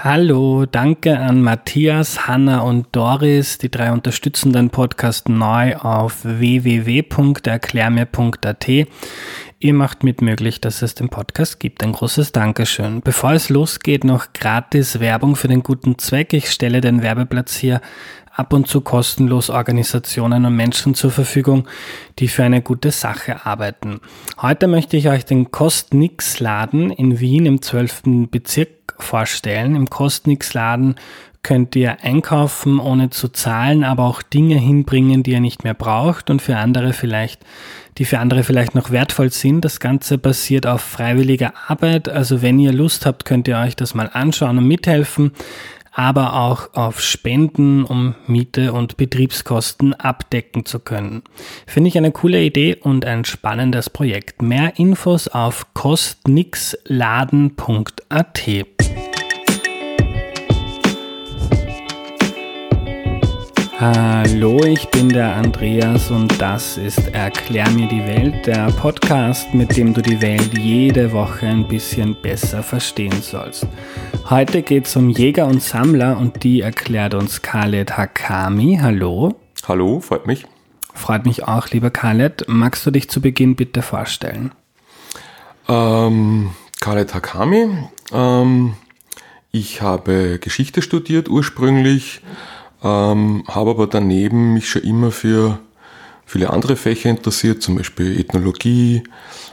Hallo, danke an Matthias, Hanna und Doris. Die drei unterstützen den Podcast neu auf www.erklärmir.at. Ihr macht mit möglich, dass es den Podcast gibt. Ein großes Dankeschön. Bevor es losgeht, noch gratis Werbung für den guten Zweck. Ich stelle den Werbeplatz hier ab und zu kostenlos Organisationen und Menschen zur Verfügung, die für eine gute Sache arbeiten. Heute möchte ich euch den Kostnix-Laden in Wien im 12. Bezirk vorstellen. Im Kostnix-Laden könnt ihr einkaufen, ohne zu zahlen, aber auch Dinge hinbringen, die ihr nicht mehr braucht und für andere vielleicht, die für andere vielleicht noch wertvoll sind. Das Ganze basiert auf freiwilliger Arbeit. Also wenn ihr Lust habt, könnt ihr euch das mal anschauen und mithelfen aber auch auf Spenden, um Miete und Betriebskosten abdecken zu können. Finde ich eine coole Idee und ein spannendes Projekt. Mehr Infos auf kostnixladen.at. Hallo, ich bin der Andreas und das ist Erklär mir die Welt, der Podcast, mit dem du die Welt jede Woche ein bisschen besser verstehen sollst. Heute geht es um Jäger und Sammler und die erklärt uns Khaled Hakami. Hallo. Hallo, freut mich. Freut mich auch, lieber Khaled. Magst du dich zu Beginn bitte vorstellen? Ähm, Khaled Hakami. Ähm, ich habe Geschichte studiert ursprünglich. Ähm, habe aber daneben mich schon immer für viele andere Fächer interessiert, zum Beispiel Ethnologie,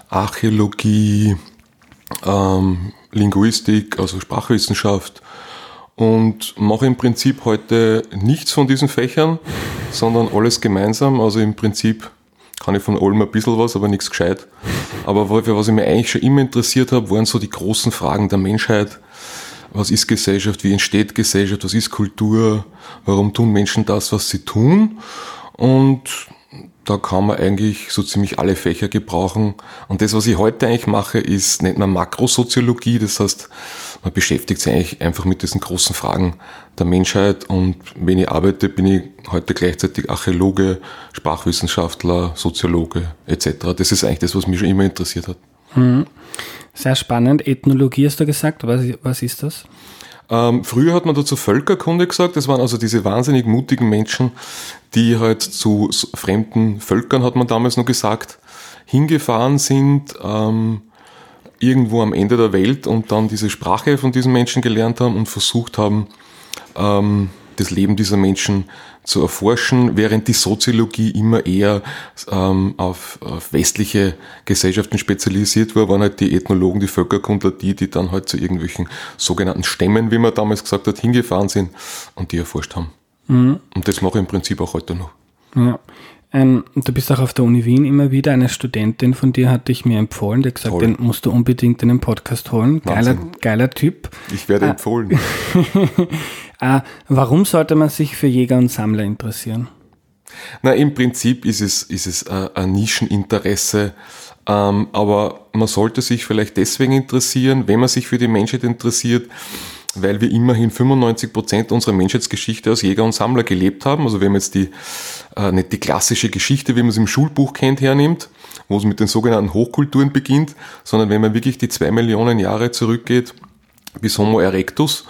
Archäologie, ähm, Linguistik, also Sprachwissenschaft und mache im Prinzip heute nichts von diesen Fächern, sondern alles gemeinsam. Also im Prinzip kann ich von allem ein bisschen was, aber nichts gescheit. Aber für was ich mich eigentlich schon immer interessiert habe, waren so die großen Fragen der Menschheit, was ist Gesellschaft, wie entsteht Gesellschaft, was ist Kultur, warum tun Menschen das, was sie tun. Und da kann man eigentlich so ziemlich alle Fächer gebrauchen. Und das, was ich heute eigentlich mache, ist, nennt man Makrosoziologie. Das heißt, man beschäftigt sich eigentlich einfach mit diesen großen Fragen der Menschheit. Und wenn ich arbeite, bin ich heute gleichzeitig Archäologe, Sprachwissenschaftler, Soziologe etc. Das ist eigentlich das, was mich schon immer interessiert hat. Mhm. Sehr spannend. Ethnologie hast du gesagt. Was, was ist das? Ähm, früher hat man dazu Völkerkunde gesagt. Das waren also diese wahnsinnig mutigen Menschen, die halt zu fremden Völkern, hat man damals noch gesagt, hingefahren sind, ähm, irgendwo am Ende der Welt und dann diese Sprache von diesen Menschen gelernt haben und versucht haben, ähm, das Leben dieser Menschen zu erforschen, während die Soziologie immer eher ähm, auf, auf, westliche Gesellschaften spezialisiert war, waren halt die Ethnologen, die Völkerkundler, die, die dann halt zu irgendwelchen sogenannten Stämmen, wie man damals gesagt hat, hingefahren sind und die erforscht haben. Mhm. Und das mache ich im Prinzip auch heute noch. Ja. Ähm, du bist auch auf der Uni Wien immer wieder. Eine Studentin von dir hat dich mir empfohlen, die hat gesagt, Toll. den musst du unbedingt in den Podcast holen. Geiler, geiler Typ. Ich werde äh, empfohlen. äh, warum sollte man sich für Jäger und Sammler interessieren? Na, im Prinzip ist es, ist es äh, ein Nischeninteresse. Ähm, aber man sollte sich vielleicht deswegen interessieren, wenn man sich für die Menschheit interessiert, weil wir immerhin 95 Prozent unserer Menschheitsgeschichte als Jäger und Sammler gelebt haben. Also wenn man jetzt die, äh, nicht die klassische Geschichte, wie man es im Schulbuch kennt, hernimmt, wo es mit den sogenannten Hochkulturen beginnt, sondern wenn man wirklich die zwei Millionen Jahre zurückgeht bis Homo erectus,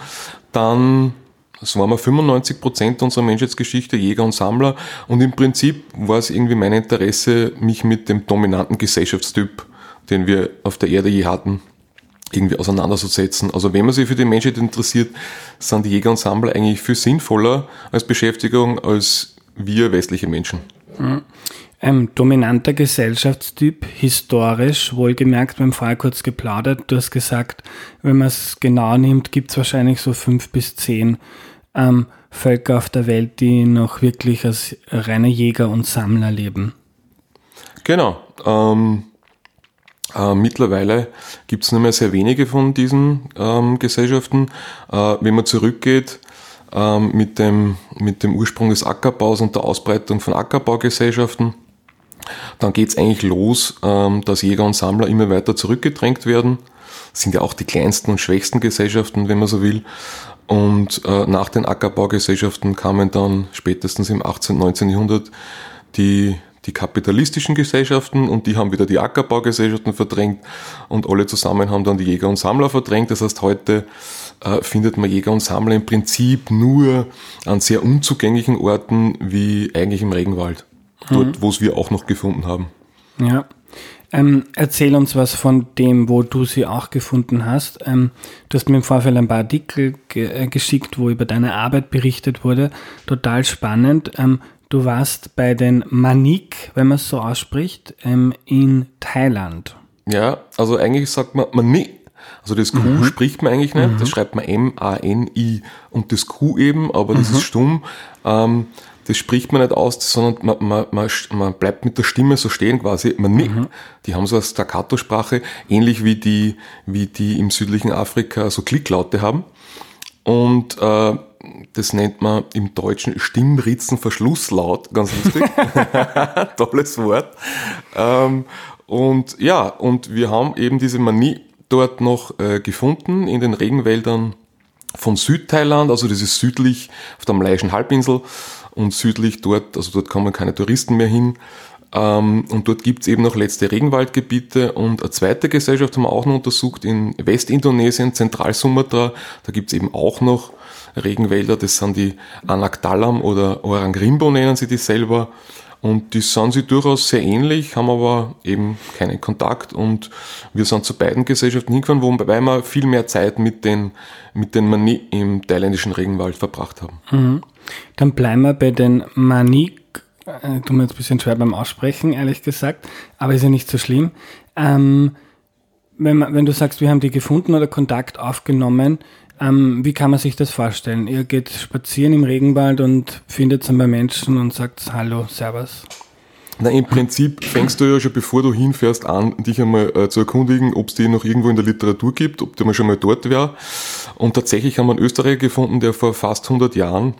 dann das waren wir 95 Prozent unserer Menschheitsgeschichte, Jäger und Sammler. Und im Prinzip war es irgendwie mein Interesse, mich mit dem dominanten Gesellschaftstyp, den wir auf der Erde je hatten, irgendwie auseinanderzusetzen. Also wenn man sich für die Menschheit interessiert, sind die Jäger und Sammler eigentlich viel sinnvoller als Beschäftigung als wir westliche Menschen. Mhm. Ein dominanter Gesellschaftstyp, historisch, wohlgemerkt, haben vorher kurz geplaudert, du hast gesagt, wenn man es genau nimmt, gibt es wahrscheinlich so fünf bis zehn ähm, Völker auf der Welt, die noch wirklich als reine Jäger und Sammler leben. Genau. Ähm, äh, mittlerweile gibt es nur mehr sehr wenige von diesen ähm, Gesellschaften. Äh, wenn man zurückgeht ähm, mit, dem, mit dem Ursprung des Ackerbaus und der Ausbreitung von Ackerbaugesellschaften, dann geht es eigentlich los, ähm, dass Jäger und Sammler immer weiter zurückgedrängt werden. Das sind ja auch die kleinsten und schwächsten Gesellschaften, wenn man so will. Und äh, nach den Ackerbaugesellschaften kamen dann spätestens im 18. 19. Jahrhundert die die kapitalistischen Gesellschaften und die haben wieder die Ackerbaugesellschaften verdrängt und alle zusammen haben dann die Jäger und Sammler verdrängt. Das heißt, heute äh, findet man Jäger und Sammler im Prinzip nur an sehr unzugänglichen Orten wie eigentlich im Regenwald. Dort, mhm. wo es wir auch noch gefunden haben. Ja. Ähm, erzähl uns was von dem, wo du sie auch gefunden hast. Ähm, du hast mir im Vorfeld ein paar Artikel ge äh, geschickt, wo über deine Arbeit berichtet wurde. Total spannend. Ähm, du warst bei den Manik, wenn man es so ausspricht, ähm, in Thailand. Ja, also eigentlich sagt man Manik. Also das Q mhm. spricht man eigentlich nicht, mhm. das schreibt man M-A-N-I und das Q eben, aber das mhm. ist stumm. Ähm, das spricht man nicht aus, sondern man, man, man, man bleibt mit der Stimme so stehen quasi. Man nickt. Mhm. Die haben so eine Staccato-Sprache, ähnlich wie die, wie die im südlichen Afrika so Klicklaute haben. Und äh, das nennt man im Deutschen Stimmritzenverschlusslaut, ganz lustig. Tolles Wort. Ähm, und ja, und wir haben eben diese Manie dort noch äh, gefunden in den Regenwäldern von Südthailand, also das ist südlich auf der Malayischen Halbinsel und südlich dort, also dort kommen keine Touristen mehr hin. Ähm, und dort gibt's eben noch letzte Regenwaldgebiete und eine zweite Gesellschaft haben wir auch noch untersucht in Westindonesien, Zentralsumatra. Da gibt's eben auch noch Regenwälder, das sind die Anakdalam oder Orangrimbo nennen sie die selber. Und die sind sie durchaus sehr ähnlich, haben aber eben keinen Kontakt und wir sind zu beiden Gesellschaften hingefahren, wobei wir viel mehr Zeit mit den, mit den Mani im thailändischen Regenwald verbracht haben. Mhm. Dann bleiben wir bei den Manik. Äh, tut mir jetzt ein bisschen schwer beim Aussprechen, ehrlich gesagt, aber ist ja nicht so schlimm. Ähm, wenn, wenn du sagst, wir haben die gefunden oder Kontakt aufgenommen, ähm, wie kann man sich das vorstellen? Ihr geht spazieren im Regenwald und findet es bei Menschen und sagt Hallo, Servus. Na, im Prinzip fängst du ja schon, bevor du hinfährst, an, dich einmal äh, zu erkundigen, ob es die noch irgendwo in der Literatur gibt, ob der mal schon mal dort wäre. Und tatsächlich haben wir einen Österreicher gefunden, der vor fast 100 Jahren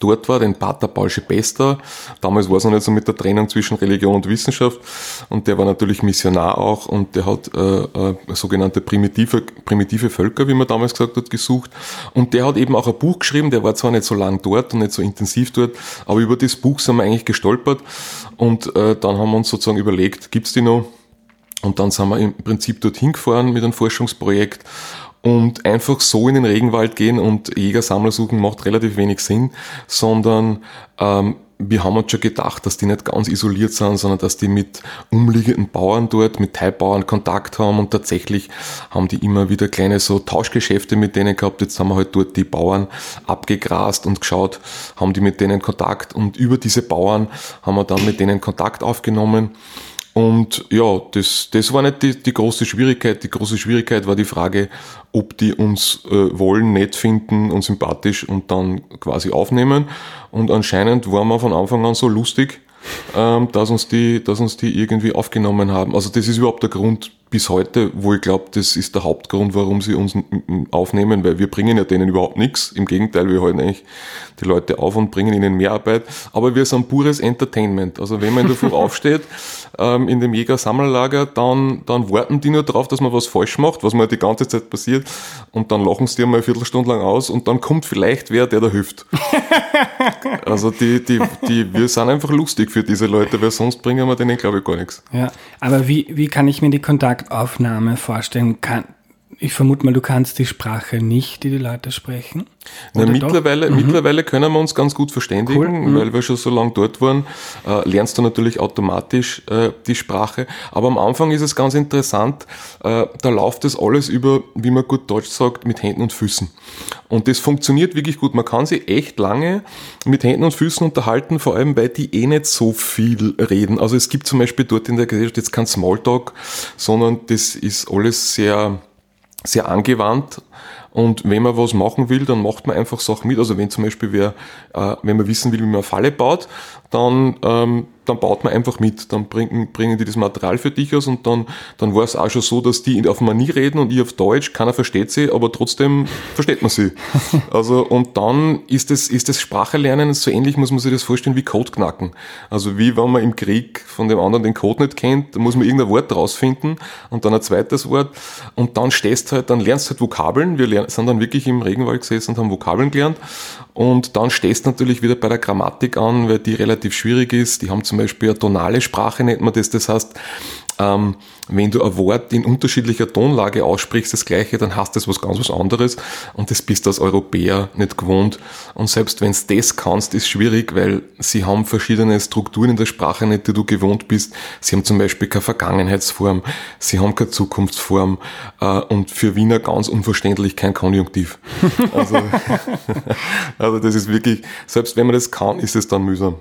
dort war, den Pater Paul Schepester. Damals war es noch nicht so mit der Trennung zwischen Religion und Wissenschaft. Und der war natürlich Missionar auch und der hat äh, äh, sogenannte primitive, primitive Völker, wie man damals gesagt hat, gesucht. Und der hat eben auch ein Buch geschrieben, der war zwar nicht so lang dort und nicht so intensiv dort, aber über das Buch sind wir eigentlich gestolpert. Und äh, dann haben wir uns sozusagen überlegt, gibt's die noch? Und dann sind wir im Prinzip dorthin gefahren mit einem Forschungsprojekt und einfach so in den Regenwald gehen und Jäger-Sammler suchen macht relativ wenig Sinn, sondern ähm, wir haben uns schon gedacht, dass die nicht ganz isoliert sind, sondern dass die mit umliegenden Bauern dort, mit Teilbauern Kontakt haben und tatsächlich haben die immer wieder kleine so Tauschgeschäfte mit denen gehabt. Jetzt haben wir halt dort die Bauern abgegrast und geschaut, haben die mit denen Kontakt und über diese Bauern haben wir dann mit denen Kontakt aufgenommen und ja, das, das war nicht die, die große Schwierigkeit. Die große Schwierigkeit war die Frage, ob die uns äh, wollen, nett finden und sympathisch und dann quasi aufnehmen. Und anscheinend waren wir von Anfang an so lustig, ähm, dass, uns die, dass uns die irgendwie aufgenommen haben. Also das ist überhaupt der Grund bis heute, wo ich glaube, das ist der Hauptgrund, warum sie uns aufnehmen, weil wir bringen ja denen überhaupt nichts. Im Gegenteil, wir halten eigentlich die Leute auf und bringen ihnen mehr Arbeit. Aber wir sind pures Entertainment. Also wenn man in der Früh aufsteht, ähm, in dem Jäger-Sammlerlager, dann, dann warten die nur darauf, dass man was falsch macht, was mir die ganze Zeit passiert. Und dann lachen sie dir mal eine Viertelstunde lang aus und dann kommt vielleicht wer, der da hilft. also die, die, die, wir sind einfach lustig für diese Leute, weil sonst bringen wir denen, glaube ich, gar nichts. Ja, aber wie, wie kann ich mir die Kontaktaufnahme vorstellen? Kann, ich vermute mal, du kannst die Sprache nicht, die die Leute sprechen. Na, mittlerweile, mhm. mittlerweile können wir uns ganz gut verständigen, cool. mhm. weil wir schon so lange dort waren. Äh, lernst du natürlich automatisch äh, die Sprache. Aber am Anfang ist es ganz interessant, äh, da läuft das alles über, wie man gut Deutsch sagt, mit Händen und Füßen. Und das funktioniert wirklich gut. Man kann sich echt lange mit Händen und Füßen unterhalten, vor allem weil die eh nicht so viel reden. Also es gibt zum Beispiel dort in der Gesellschaft jetzt kein Smalltalk, sondern das ist alles sehr sehr angewandt. Und wenn man was machen will, dann macht man einfach Sachen mit. Also wenn zum Beispiel wer, äh, wenn man wissen will, wie man eine Falle baut, dann ähm, dann baut man einfach mit, dann bringen, bringen die das Material für dich aus und dann, dann war es auch schon so, dass die auf Manie reden und ich auf Deutsch, keiner versteht sie, aber trotzdem versteht man sie. Also, und dann ist das, ist das Sprachelernen so ähnlich, muss man sich das vorstellen, wie Code knacken. Also, wie wenn man im Krieg von dem anderen den Code nicht kennt, dann muss man irgendein Wort rausfinden und dann ein zweites Wort und dann stehst halt, dann lernst halt Vokabeln. Wir lernen, sind dann wirklich im Regenwald gesessen und haben Vokabeln gelernt und dann stehst du natürlich wieder bei der Grammatik an, weil die relativ schwierig ist. Die haben zum Beispiel eine tonale Sprache, nennt man das. Das heißt, ähm, wenn du ein Wort in unterschiedlicher Tonlage aussprichst, das gleiche, dann hast das was ganz was anderes und das bist du als Europäer nicht gewohnt. Und selbst wenn du das kannst, ist schwierig, weil sie haben verschiedene Strukturen in der Sprache nicht, die du gewohnt bist. Sie haben zum Beispiel keine Vergangenheitsform, sie haben keine Zukunftsform äh, und für Wiener ganz unverständlich kein Konjunktiv. Also, also das ist wirklich, selbst wenn man das kann, ist es dann mühsam.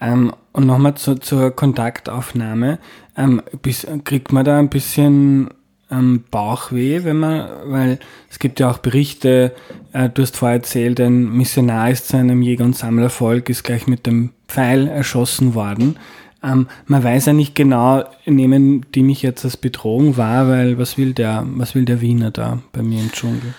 Ähm, und nochmal zu, zur Kontaktaufnahme. Ähm, bis, kriegt man da ein bisschen ähm, Bauchweh, wenn man, weil es gibt ja auch Berichte, äh, du hast vorher erzählt, ein Missionar ist zu einem Jäger- und Sammlervolk, ist gleich mit dem Pfeil erschossen worden. Ähm, man weiß ja nicht genau, nehmen die mich jetzt als Bedrohung wahr, weil was will der, was will der Wiener da bei mir im Dschungel?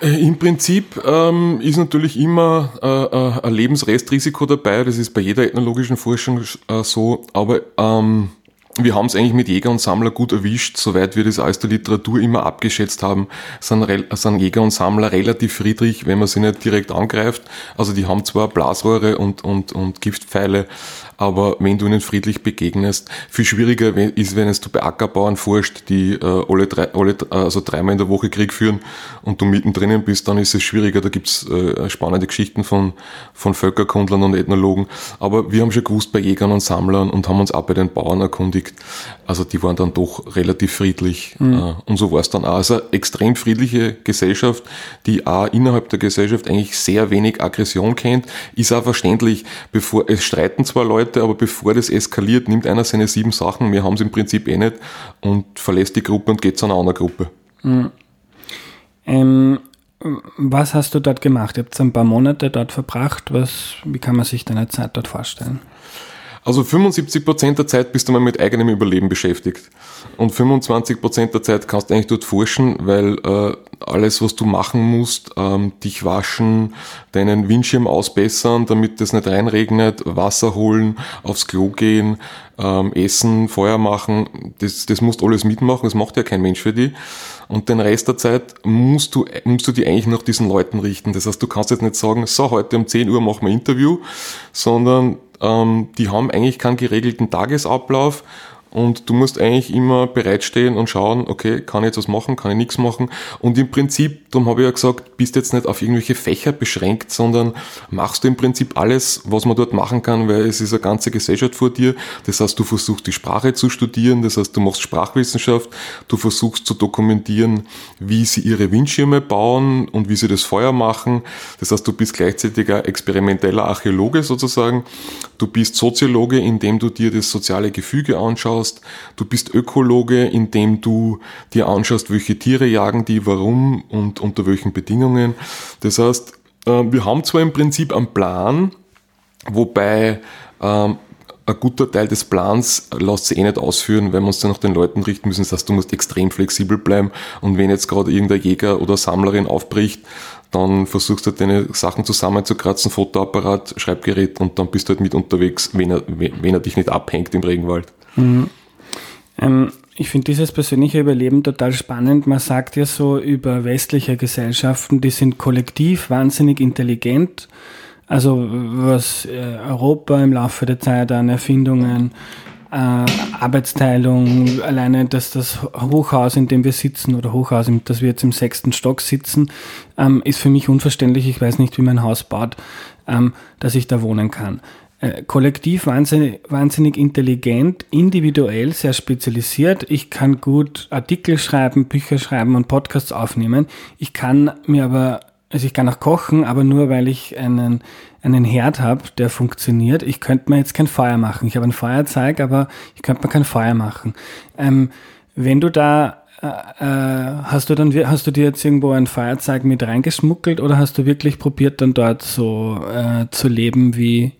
Äh, Im Prinzip ähm, ist natürlich immer äh, äh, ein Lebensrestrisiko dabei, das ist bei jeder ethnologischen Forschung äh, so, aber ähm, wir haben es eigentlich mit Jäger und Sammler gut erwischt, soweit wir das aus der Literatur immer abgeschätzt haben, sind, sind Jäger und Sammler relativ friedlich, wenn man sie nicht direkt angreift. Also die haben zwar Blasrohre und, und, und Giftpfeile, aber wenn du ihnen friedlich begegnest, viel schwieriger ist, wenn es du bei Ackerbauern forscht, die äh, alle, drei, alle also dreimal in der Woche Krieg führen und du mittendrin bist, dann ist es schwieriger. Da gibt's äh, spannende Geschichten von, von Völkerkundlern und Ethnologen. Aber wir haben schon gewusst bei Jägern und Sammlern und haben uns auch bei den Bauern erkundigt. Also die waren dann doch relativ friedlich. Mhm. Äh, und so war es dann auch. Also extrem friedliche Gesellschaft, die auch innerhalb der Gesellschaft eigentlich sehr wenig Aggression kennt, ist auch verständlich, bevor es streiten zwar Leute, Leute, aber bevor das eskaliert, nimmt einer seine sieben Sachen, wir haben es im Prinzip eh nicht, und verlässt die Gruppe und geht zu einer anderen Gruppe. Mhm. Ähm, was hast du dort gemacht? Ihr habt ein paar Monate dort verbracht. Was, wie kann man sich deine Zeit dort vorstellen? Also 75 Prozent der Zeit bist du mal mit eigenem Überleben beschäftigt. Und 25 Prozent der Zeit kannst du eigentlich dort forschen, weil äh, alles, was du machen musst, ähm, dich waschen, deinen Windschirm ausbessern, damit es nicht reinregnet, Wasser holen, aufs Klo gehen, ähm, essen, Feuer machen, das, das musst alles mitmachen, das macht ja kein Mensch für dich. Und den Rest der Zeit musst du, musst du dich eigentlich nach diesen Leuten richten. Das heißt, du kannst jetzt nicht sagen, so, heute um 10 Uhr machen wir Interview, sondern ähm, die haben eigentlich keinen geregelten Tagesablauf und du musst eigentlich immer bereitstehen und schauen, okay, kann ich jetzt was machen, kann ich nichts machen. Und im Prinzip, darum habe ich ja gesagt, bist jetzt nicht auf irgendwelche Fächer beschränkt, sondern machst du im Prinzip alles, was man dort machen kann, weil es ist eine ganze Gesellschaft vor dir. Das heißt, du versuchst die Sprache zu studieren, das heißt, du machst Sprachwissenschaft, du versuchst zu dokumentieren, wie sie ihre Windschirme bauen und wie sie das Feuer machen. Das heißt, du bist gleichzeitig ein experimenteller Archäologe sozusagen. Du bist Soziologe, indem du dir das soziale Gefüge anschaust anschaust. Du bist Ökologe, indem du dir anschaust, welche Tiere jagen die, warum und unter welchen Bedingungen. Das heißt, äh, wir haben zwar im Prinzip einen Plan, wobei ähm, ein guter Teil des Plans lässt sich eh nicht ausführen, weil wir uns dann nach den Leuten richten müssen. Das heißt, du musst extrem flexibel bleiben und wenn jetzt gerade irgendein Jäger oder Sammlerin aufbricht, dann versuchst du deine Sachen zusammenzukratzen, Fotoapparat, Schreibgerät und dann bist du halt mit unterwegs, wenn er, wenn er dich nicht abhängt im Regenwald. Mhm. Ähm, ich finde dieses persönliche Überleben total spannend. Man sagt ja so über westliche Gesellschaften, die sind kollektiv wahnsinnig intelligent. Also was äh, Europa im Laufe der Zeit an Erfindungen, äh, Arbeitsteilung, alleine dass das Hochhaus, in dem wir sitzen, oder Hochhaus, in das wir jetzt im sechsten Stock sitzen, ähm, ist für mich unverständlich. Ich weiß nicht, wie mein Haus baut, ähm, dass ich da wohnen kann. Äh, kollektiv wahnsinnig, wahnsinnig intelligent, individuell, sehr spezialisiert. Ich kann gut Artikel schreiben, Bücher schreiben und Podcasts aufnehmen. Ich kann mir aber, also ich kann auch kochen, aber nur weil ich einen, einen Herd habe, der funktioniert. Ich könnte mir jetzt kein Feuer machen. Ich habe ein Feuerzeug, aber ich könnte mir kein Feuer machen. Ähm, wenn du da äh, äh hast du dann hast du dir jetzt irgendwo ein Feuerzeug mit reingeschmuggelt oder hast du wirklich probiert dann dort so äh, zu leben wie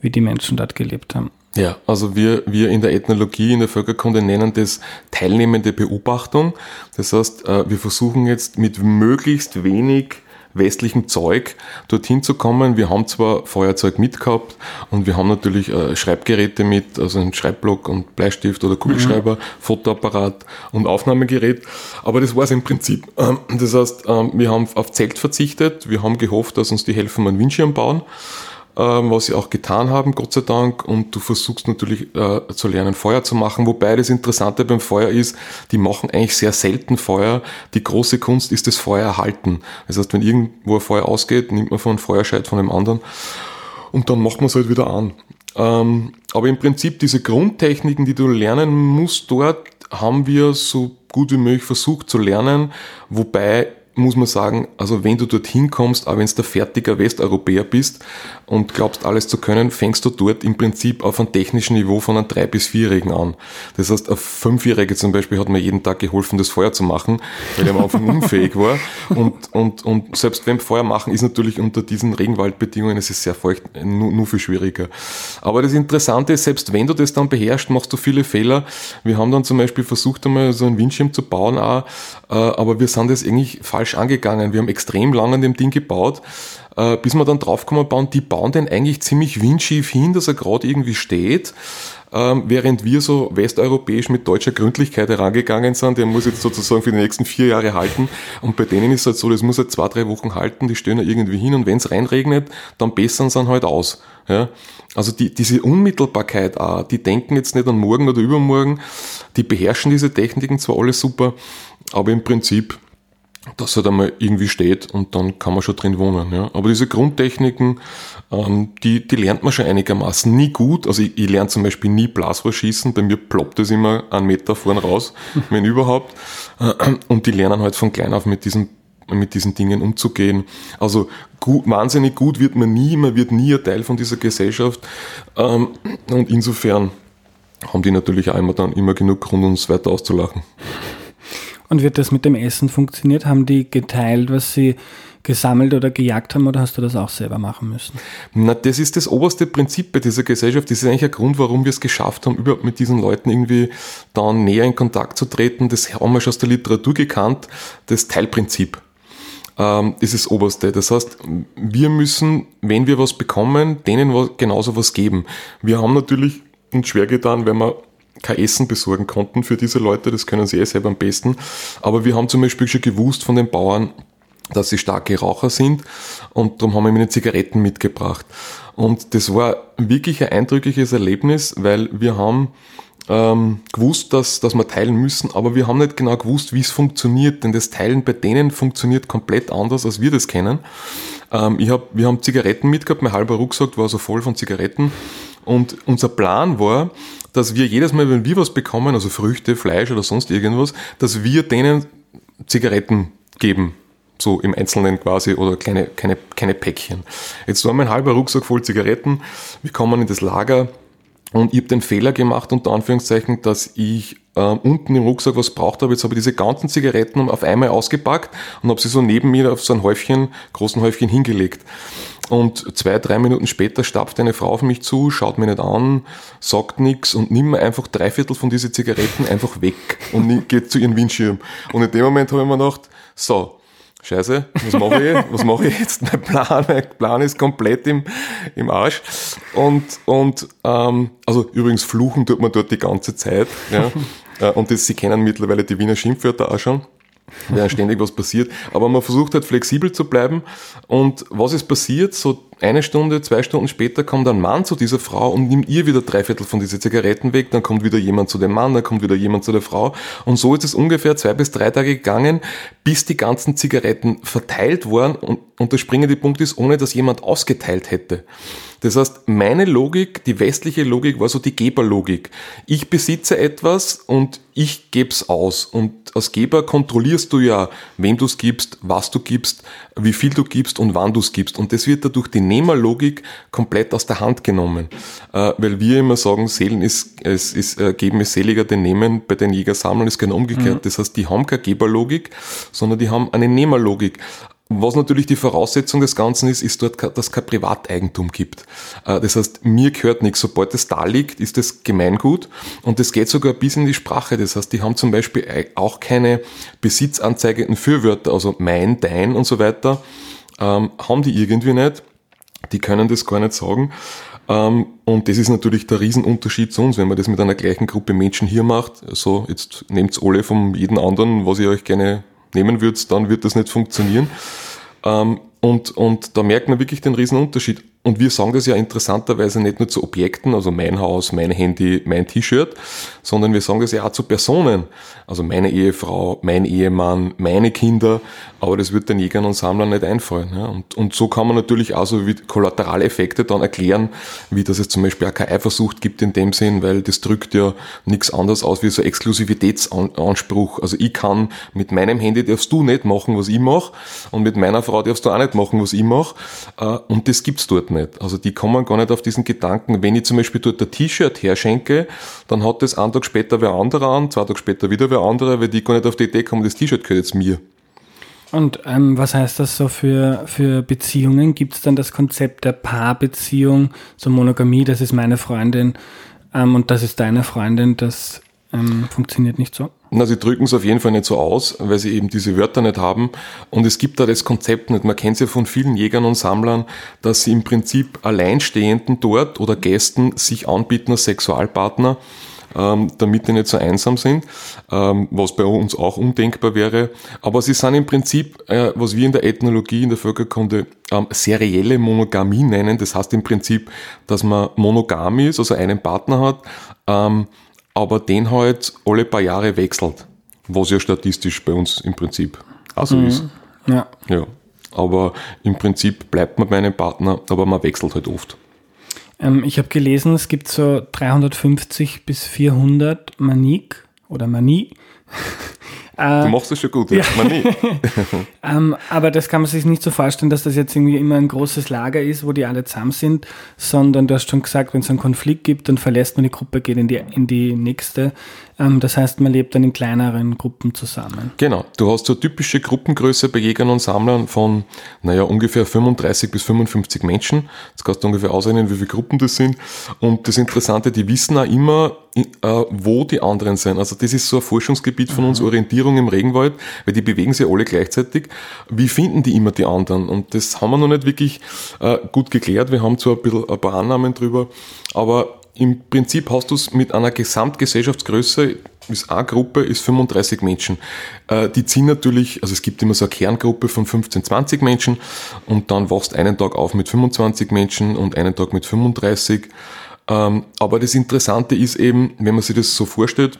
wie die Menschen dort gelebt haben. Ja, also wir, wir in der Ethnologie, in der Völkerkunde nennen das teilnehmende Beobachtung. Das heißt, äh, wir versuchen jetzt mit möglichst wenig westlichem Zeug dorthin zu kommen. Wir haben zwar Feuerzeug mitgehabt und wir haben natürlich äh, Schreibgeräte mit, also einen Schreibblock und Bleistift oder Kugelschreiber, mhm. Fotoapparat und Aufnahmegerät, aber das war es im Prinzip. Ähm, das heißt, ähm, wir haben auf Zelt verzichtet, wir haben gehofft, dass uns die helfen, einen Windschirm bauen was sie auch getan haben, Gott sei Dank. Und du versuchst natürlich äh, zu lernen, Feuer zu machen. Wobei das Interessante beim Feuer ist, die machen eigentlich sehr selten Feuer. Die große Kunst ist das Feuer erhalten. Das heißt, wenn irgendwo ein Feuer ausgeht, nimmt man von einem Feuerscheid von dem anderen und dann macht man es halt wieder an. Ähm, aber im Prinzip diese Grundtechniken, die du lernen musst dort, haben wir so gut wie möglich versucht zu lernen, wobei muss man sagen, also wenn du dorthin kommst, auch wenn du der fertiger Westeuropäer bist und glaubst alles zu können, fängst du dort im Prinzip auf einem technischen Niveau von einem 3- bis 4-Jährigen an. Das heißt, ein Fünfjähriger zum Beispiel hat mir jeden Tag geholfen, das Feuer zu machen, weil er am Anfang unfähig war. Und, und, und selbst wenn Feuer machen, ist natürlich unter diesen Regenwaldbedingungen, es ist sehr feucht, nur, nur viel schwieriger. Aber das Interessante ist, selbst wenn du das dann beherrschst, machst du viele Fehler. Wir haben dann zum Beispiel versucht, einmal so einen Windschirm zu bauen, auch, äh, aber wir sind das eigentlich falsch falsch angegangen. Wir haben extrem lange an dem Ding gebaut, äh, bis wir dann draufgekommen bauen, die bauen den eigentlich ziemlich windschief hin, dass er gerade irgendwie steht. Ähm, während wir so westeuropäisch mit deutscher Gründlichkeit herangegangen sind, der muss jetzt sozusagen für die nächsten vier Jahre halten. Und bei denen ist es halt so, das muss halt zwei, drei Wochen halten, die stehen ja irgendwie hin und wenn es reinregnet, dann bessern sie halt aus. Ja? Also die, diese Unmittelbarkeit auch, die denken jetzt nicht an morgen oder übermorgen, die beherrschen diese Techniken zwar alles super, aber im Prinzip dass er da mal irgendwie steht und dann kann man schon drin wohnen. Ja. Aber diese Grundtechniken, ähm, die, die lernt man schon einigermaßen. Nie gut, also ich, ich lerne zum Beispiel nie Blasrohr schießen, bei mir ploppt es immer einen Meter vorn raus, wenn überhaupt. Und die lernen halt von klein auf mit diesen mit diesen Dingen umzugehen. Also gut, wahnsinnig gut wird man nie, man wird nie ein Teil von dieser Gesellschaft. Ähm, und insofern haben die natürlich auch immer dann immer genug Grund, uns weiter auszulachen. Und wird das mit dem Essen funktioniert? Haben die geteilt, was sie gesammelt oder gejagt haben oder hast du das auch selber machen müssen? Na, das ist das oberste Prinzip bei dieser Gesellschaft. Das ist eigentlich ein Grund, warum wir es geschafft haben, überhaupt mit diesen Leuten irgendwie dann näher in Kontakt zu treten. Das haben wir schon aus der Literatur gekannt, das Teilprinzip. Ähm, ist das oberste. Das heißt, wir müssen, wenn wir was bekommen, denen genauso was geben. Wir haben natürlich uns schwer getan, wenn wir kein Essen besorgen konnten für diese Leute, das können sie eh selber am besten. Aber wir haben zum Beispiel schon gewusst von den Bauern, dass sie starke Raucher sind und darum haben wir ihnen Zigaretten mitgebracht. Und das war wirklich ein eindrückliches Erlebnis, weil wir haben ähm, gewusst, dass, dass wir teilen müssen, aber wir haben nicht genau gewusst, wie es funktioniert, denn das Teilen bei denen funktioniert komplett anders, als wir das kennen. Ähm, ich hab, wir haben Zigaretten mitgehabt, mein halber Rucksack war so voll von Zigaretten und unser Plan war, dass wir jedes Mal, wenn wir was bekommen, also Früchte, Fleisch oder sonst irgendwas, dass wir denen Zigaretten geben. So im Einzelnen quasi oder kleine, kleine, kleine Päckchen. Jetzt war mein halber Rucksack voll Zigaretten. Wir kommen in das Lager und ich habe den Fehler gemacht, unter Anführungszeichen, dass ich äh, unten im Rucksack was braucht habe. Jetzt habe ich diese ganzen Zigaretten auf einmal ausgepackt und habe sie so neben mir auf so ein Häufchen, großen Häufchen hingelegt. Und zwei, drei Minuten später stapft eine Frau auf mich zu, schaut mich nicht an, sagt nichts und nimmt mir einfach drei Viertel von diesen Zigaretten einfach weg und geht zu ihrem Windschirm. Und in dem Moment habe ich mir gedacht, so, Scheiße, was mache ich? Was mache ich jetzt? Mein Plan, mein Plan ist komplett im, im Arsch. Und, und ähm, also übrigens fluchen tut man dort die ganze Zeit. Ja. Äh, und das, Sie kennen mittlerweile die Wiener Schimpfwörter auch schon während ständig was passiert. Aber man versucht halt flexibel zu bleiben. Und was ist passiert? So eine Stunde, zwei Stunden später kommt ein Mann zu dieser Frau und nimmt ihr wieder drei Viertel von diesen Zigaretten weg. Dann kommt wieder jemand zu dem Mann, dann kommt wieder jemand zu der Frau. Und so ist es ungefähr zwei bis drei Tage gegangen, bis die ganzen Zigaretten verteilt waren. Und, und der springende Punkt ist, ohne dass jemand ausgeteilt hätte. Das heißt, meine Logik, die westliche Logik war so die Geberlogik. Ich besitze etwas und ich gebe es aus. Und als Geber kontrollierst du ja, wem du es gibst, was du gibst, wie viel du gibst und wann du es gibst. Und das wird dadurch die Nehmerlogik komplett aus der Hand genommen. Äh, weil wir immer sagen, Seelen ist, es ist, äh, geben ist seliger denn nehmen, bei den Jäger sammeln ist genau umgekehrt. Mhm. Das heißt, die haben keine Geberlogik, sondern die haben eine Nehmerlogik. Was natürlich die Voraussetzung des Ganzen ist, ist dort, dass es kein Privateigentum gibt. Äh, das heißt, mir gehört nichts. Sobald es da liegt, ist es Gemeingut. Und das geht sogar bis in die Sprache. Das heißt, die haben zum Beispiel auch keine besitzanzeigenden Fürwörter, also mein, dein und so weiter, ähm, haben die irgendwie nicht. Die können das gar nicht sagen. Ähm, und das ist natürlich der Riesenunterschied zu uns, wenn man das mit einer gleichen Gruppe Menschen hier macht. So, jetzt nehmt's alle von jedem anderen, was ihr euch gerne nehmen würdet, dann wird das nicht funktionieren. Ähm, und, und da merkt man wirklich den riesen Unterschied. Und wir sagen das ja interessanterweise nicht nur zu Objekten, also mein Haus, mein Handy, mein T-Shirt, sondern wir sagen das ja auch zu Personen. Also meine Ehefrau, mein Ehemann, meine Kinder, aber das wird den Jägern und Sammlern nicht einfallen. Ja. Und, und so kann man natürlich auch so wie Kollateraleffekte dann erklären, wie dass es zum Beispiel auch keine Eifersucht gibt in dem Sinn, weil das drückt ja nichts anderes aus wie so Exklusivitätsanspruch. Also ich kann mit meinem Handy darfst du nicht machen, was ich mache und mit meiner Frau darfst du auch nicht machen, was ich mache äh, und das gibt's dort nicht. Also die kommen gar nicht auf diesen Gedanken, wenn ich zum Beispiel dort ein T-Shirt herschenke, dann hat das einen Tag später wer anderer an, zwei Tage später wieder wer anderer, weil die gar nicht auf die Idee kommen, das T-Shirt gehört jetzt mir. Und ähm, was heißt das so für, für Beziehungen? Gibt es dann das Konzept der Paarbeziehung, so Monogamie, das ist meine Freundin ähm, und das ist deine Freundin, das ähm, funktioniert nicht so? Na, sie drücken es auf jeden Fall nicht so aus, weil sie eben diese Wörter nicht haben. Und es gibt da das Konzept nicht. Man kennt es ja von vielen Jägern und Sammlern, dass sie im Prinzip Alleinstehenden dort oder Gästen sich anbieten als Sexualpartner ähm, damit die nicht so einsam sind, ähm, was bei uns auch undenkbar wäre. Aber sie sind im Prinzip, äh, was wir in der Ethnologie, in der Völkerkunde ähm, serielle Monogamie nennen. Das heißt im Prinzip, dass man monogam ist, also einen Partner hat, ähm, aber den halt alle paar Jahre wechselt, was ja statistisch bei uns im Prinzip auch so mhm. ist. Ja. ja. Aber im Prinzip bleibt man bei einem Partner, aber man wechselt halt oft. Ähm, ich habe gelesen, es gibt so 350 bis 400 Manik oder Manie. Äh, du machst es schon gut, ja. Manie. ähm, aber das kann man sich nicht so vorstellen, dass das jetzt irgendwie immer ein großes Lager ist, wo die alle zusammen sind, sondern du hast schon gesagt, wenn es einen Konflikt gibt, dann verlässt man die Gruppe, geht in die, in die nächste. Ähm, das heißt, man lebt dann in kleineren Gruppen zusammen. Genau. Du hast so typische Gruppengröße bei Jägern und Sammlern von, naja, ungefähr 35 bis 55 Menschen. Jetzt kannst du ungefähr ausrechnen, wie viele Gruppen das sind. Und das Interessante, die wissen auch immer, äh, wo die anderen sind. Also das ist so ein Forschungsgebiet von uns, mhm. Orientierung im Regenwald, weil die bewegen sich alle gleichzeitig. Wie finden die immer die anderen? Und das haben wir noch nicht wirklich äh, gut geklärt. Wir haben zwar ein, bisschen, ein paar Annahmen drüber, aber im Prinzip hast du es mit einer Gesamtgesellschaftsgröße, ist eine Gruppe, ist 35 Menschen. Äh, die ziehen natürlich, also es gibt immer so eine Kerngruppe von 15, 20 Menschen und dann wachst einen Tag auf mit 25 Menschen und einen Tag mit 35. Ähm, aber das Interessante ist eben, wenn man sich das so vorstellt,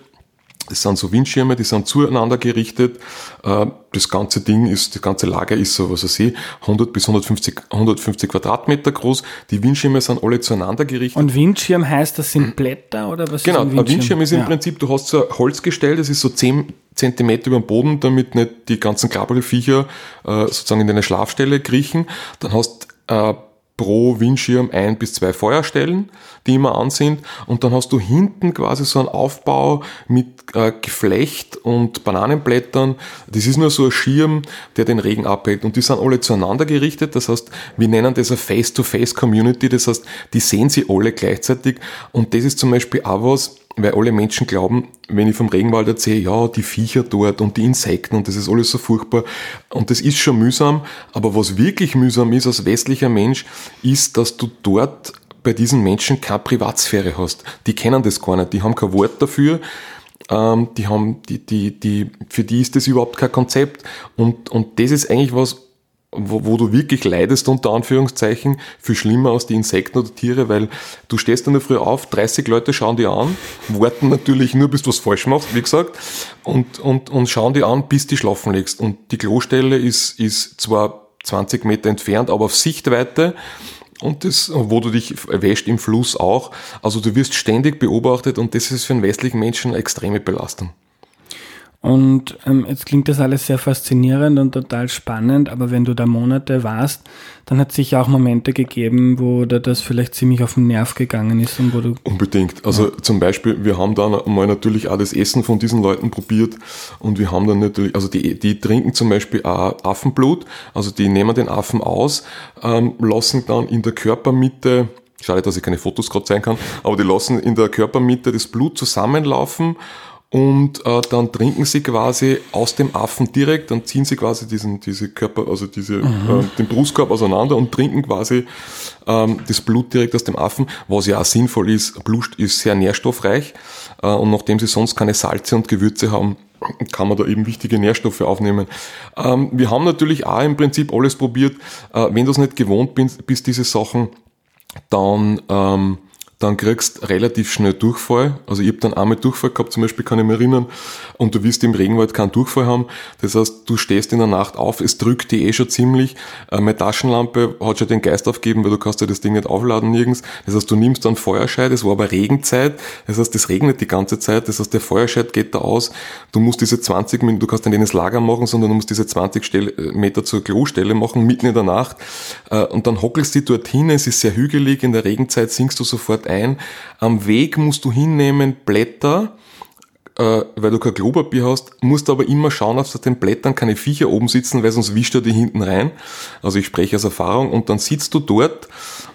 das sind so Windschirme, die sind zueinander gerichtet. Äh, das ganze Ding ist, das ganze Lager ist so, was ich, 100 bis 150, 150 Quadratmeter groß. Die Windschirme sind alle zueinander gerichtet. Und Windschirm heißt, das sind Blätter oder was genau, ist ein Windschirm? Genau, ein Windschirm ist im ja. Prinzip, du hast so ein Holzgestell, das ist so 10 Zentimeter über dem Boden, damit nicht die ganzen Krabbelfiecher äh, sozusagen in deine Schlafstelle kriechen. Dann hast äh, pro Windschirm ein bis zwei Feuerstellen, die immer an sind. Und dann hast du hinten quasi so einen Aufbau mit äh, Geflecht und Bananenblättern. Das ist nur so ein Schirm, der den Regen abhält. Und die sind alle zueinander gerichtet. Das heißt, wir nennen das eine Face-to-Face-Community. Das heißt, die sehen sie alle gleichzeitig. Und das ist zum Beispiel auch was, weil alle Menschen glauben, wenn ich vom Regenwald erzähle, ja, die Viecher dort und die Insekten und das ist alles so furchtbar. Und das ist schon mühsam. Aber was wirklich mühsam ist als westlicher Mensch, ist, dass du dort bei diesen Menschen keine Privatsphäre hast. Die kennen das gar nicht. Die haben kein Wort dafür. Ähm, die haben, die, die, die, für die ist das überhaupt kein Konzept. Und, und das ist eigentlich was, wo, wo du wirklich leidest, unter Anführungszeichen, viel schlimmer als die Insekten oder Tiere, weil du stehst in der Früh auf, 30 Leute schauen dir an, warten natürlich nur, bis du was falsch machst, wie gesagt, und, und, und schauen dir an, bis du schlafen legst. Und die Klostelle ist, ist zwar 20 Meter entfernt, aber auf Sichtweite und das, wo du dich wäscht im Fluss auch. Also du wirst ständig beobachtet und das ist für einen westlichen Menschen eine extreme Belastung. Und ähm, jetzt klingt das alles sehr faszinierend und total spannend, aber wenn du da Monate warst, dann hat es sicher auch Momente gegeben, wo da das vielleicht ziemlich auf den Nerv gegangen ist und wo du. Unbedingt. Also ja. zum Beispiel, wir haben dann mal natürlich auch das Essen von diesen Leuten probiert und wir haben dann natürlich, also die, die trinken zum Beispiel auch Affenblut, also die nehmen den Affen aus, ähm, lassen dann in der Körpermitte Schade, dass ich keine Fotos gerade zeigen kann, aber die lassen in der Körpermitte das Blut zusammenlaufen und äh, dann trinken sie quasi aus dem Affen direkt, dann ziehen sie quasi diesen diese Körper, also diese mhm. äh, den Brustkorb auseinander und trinken quasi ähm, das Blut direkt aus dem Affen, was ja auch sinnvoll ist. Blut ist sehr nährstoffreich äh, und nachdem sie sonst keine Salze und Gewürze haben, kann man da eben wichtige Nährstoffe aufnehmen. Ähm, wir haben natürlich auch im Prinzip alles probiert. Äh, wenn du es nicht gewohnt bist, bist diese Sachen dann ähm, dann kriegst relativ schnell Durchfall. Also ich habe dann einmal Durchfall gehabt, zum Beispiel kann ich mich erinnern, und du wirst im Regenwald keinen Durchfall haben. Das heißt, du stehst in der Nacht auf, es drückt die eh schon ziemlich. Äh, meine Taschenlampe hat schon den Geist aufgegeben, weil du kannst ja das Ding nicht aufladen nirgends. Das heißt, du nimmst dann Feuerscheid, es war aber Regenzeit, das heißt, es regnet die ganze Zeit, das heißt, der Feuerscheid geht da aus. Du musst diese 20 Minuten, du kannst nicht ins Lager machen, sondern du musst diese 20 äh, Meter zur Klostelle machen, mitten in der Nacht. Äh, und dann hockelst du dorthin, es ist sehr hügelig, in der Regenzeit singst du sofort ein. Am Weg musst du hinnehmen Blätter, äh, weil du kein Klopapier hast, musst aber immer schauen, dass auf den Blättern keine Viecher oben sitzen, weil sonst wischt er die hinten rein. Also ich spreche aus Erfahrung und dann sitzt du dort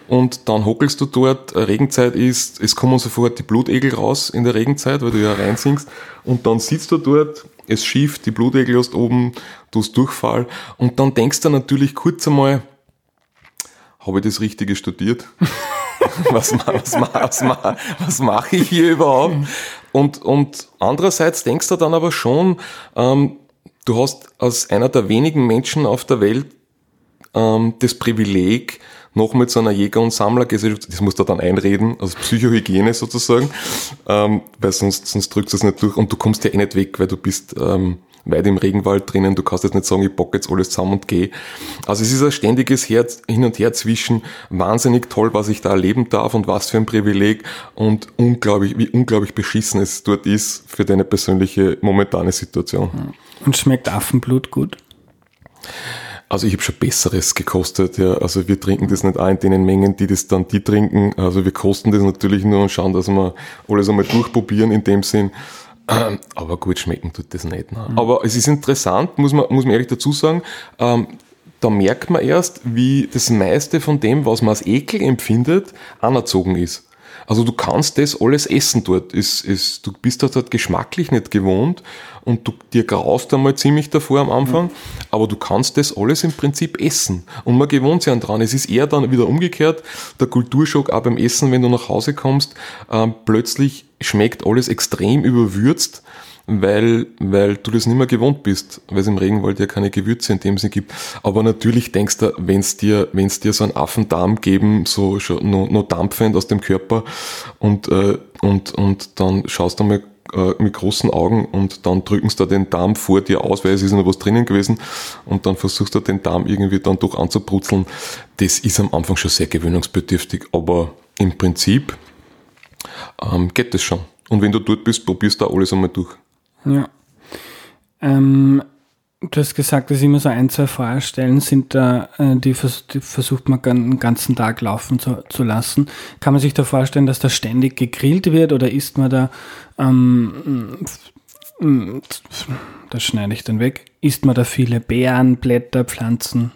und dann hockelst du dort, Regenzeit ist, es kommen sofort die Blutegel raus in der Regenzeit, weil du ja reinsingst und dann sitzt du dort, es schieft, die Blutegel hast oben, du hast Durchfall und dann denkst du natürlich kurz einmal, habe ich das Richtige studiert? was, was, was, was, mache ich hier überhaupt? Und, und andererseits denkst du dann aber schon, ähm, du hast als einer der wenigen Menschen auf der Welt ähm, das Privileg, noch mit so einer Jäger- und Sammlergesellschaft, das musst du dann einreden, also Psychohygiene sozusagen, ähm, weil sonst, sonst drückst du es nicht durch und du kommst ja eh nicht weg, weil du bist ähm, weit im Regenwald drinnen, du kannst jetzt nicht sagen, ich bock jetzt alles zusammen und gehe. Also es ist ein ständiges Herz, Hin und Her zwischen wahnsinnig toll, was ich da erleben darf und was für ein Privileg und unglaublich, wie unglaublich beschissen es dort ist für deine persönliche momentane Situation. Und schmeckt Affenblut gut? Also ich habe schon Besseres gekostet, ja. Also wir trinken das nicht auch in den Mengen, die das dann die trinken. Also wir kosten das natürlich nur und schauen, dass wir alles einmal durchprobieren in dem Sinn. Aber gut schmecken tut das nicht. Ne? Mhm. Aber es ist interessant, muss man, muss man ehrlich dazu sagen, ähm, da merkt man erst, wie das meiste von dem, was man als Ekel empfindet, anerzogen ist. Also du kannst das alles essen dort. Es, es, du bist dort halt geschmacklich nicht gewohnt und du dir graust einmal ziemlich davor am Anfang, mhm. aber du kannst das alles im Prinzip essen. Und man gewohnt sich dran. Es ist eher dann wieder umgekehrt, der Kulturschock auch beim Essen, wenn du nach Hause kommst, äh, plötzlich schmeckt alles extrem überwürzt weil, weil du das nicht mehr gewohnt bist, weil es im Regenwald ja keine Gewürze in dem Sinne gibt. Aber natürlich denkst du, wenn es dir, wenn's dir so einen Affendarm geben, so schon noch, noch dampfend aus dem Körper und, äh, und, und dann schaust du mal äh, mit großen Augen und dann drücken sie da den Darm vor dir aus, weil es ist noch was drinnen gewesen und dann versuchst du den Darm irgendwie dann doch anzubrutzeln. Das ist am Anfang schon sehr gewöhnungsbedürftig, aber im Prinzip ähm, geht das schon. Und wenn du dort bist, probierst du alles einmal durch. Ja. Ähm, du hast gesagt, dass immer so ein, zwei Feuerstellen sind da, äh, die, vers die, versucht man den ganzen Tag laufen zu, zu, lassen. Kann man sich da vorstellen, dass da ständig gegrillt wird oder isst man da, ähm, das schneide ich dann weg, isst man da viele Beeren, Blätter, Pflanzen?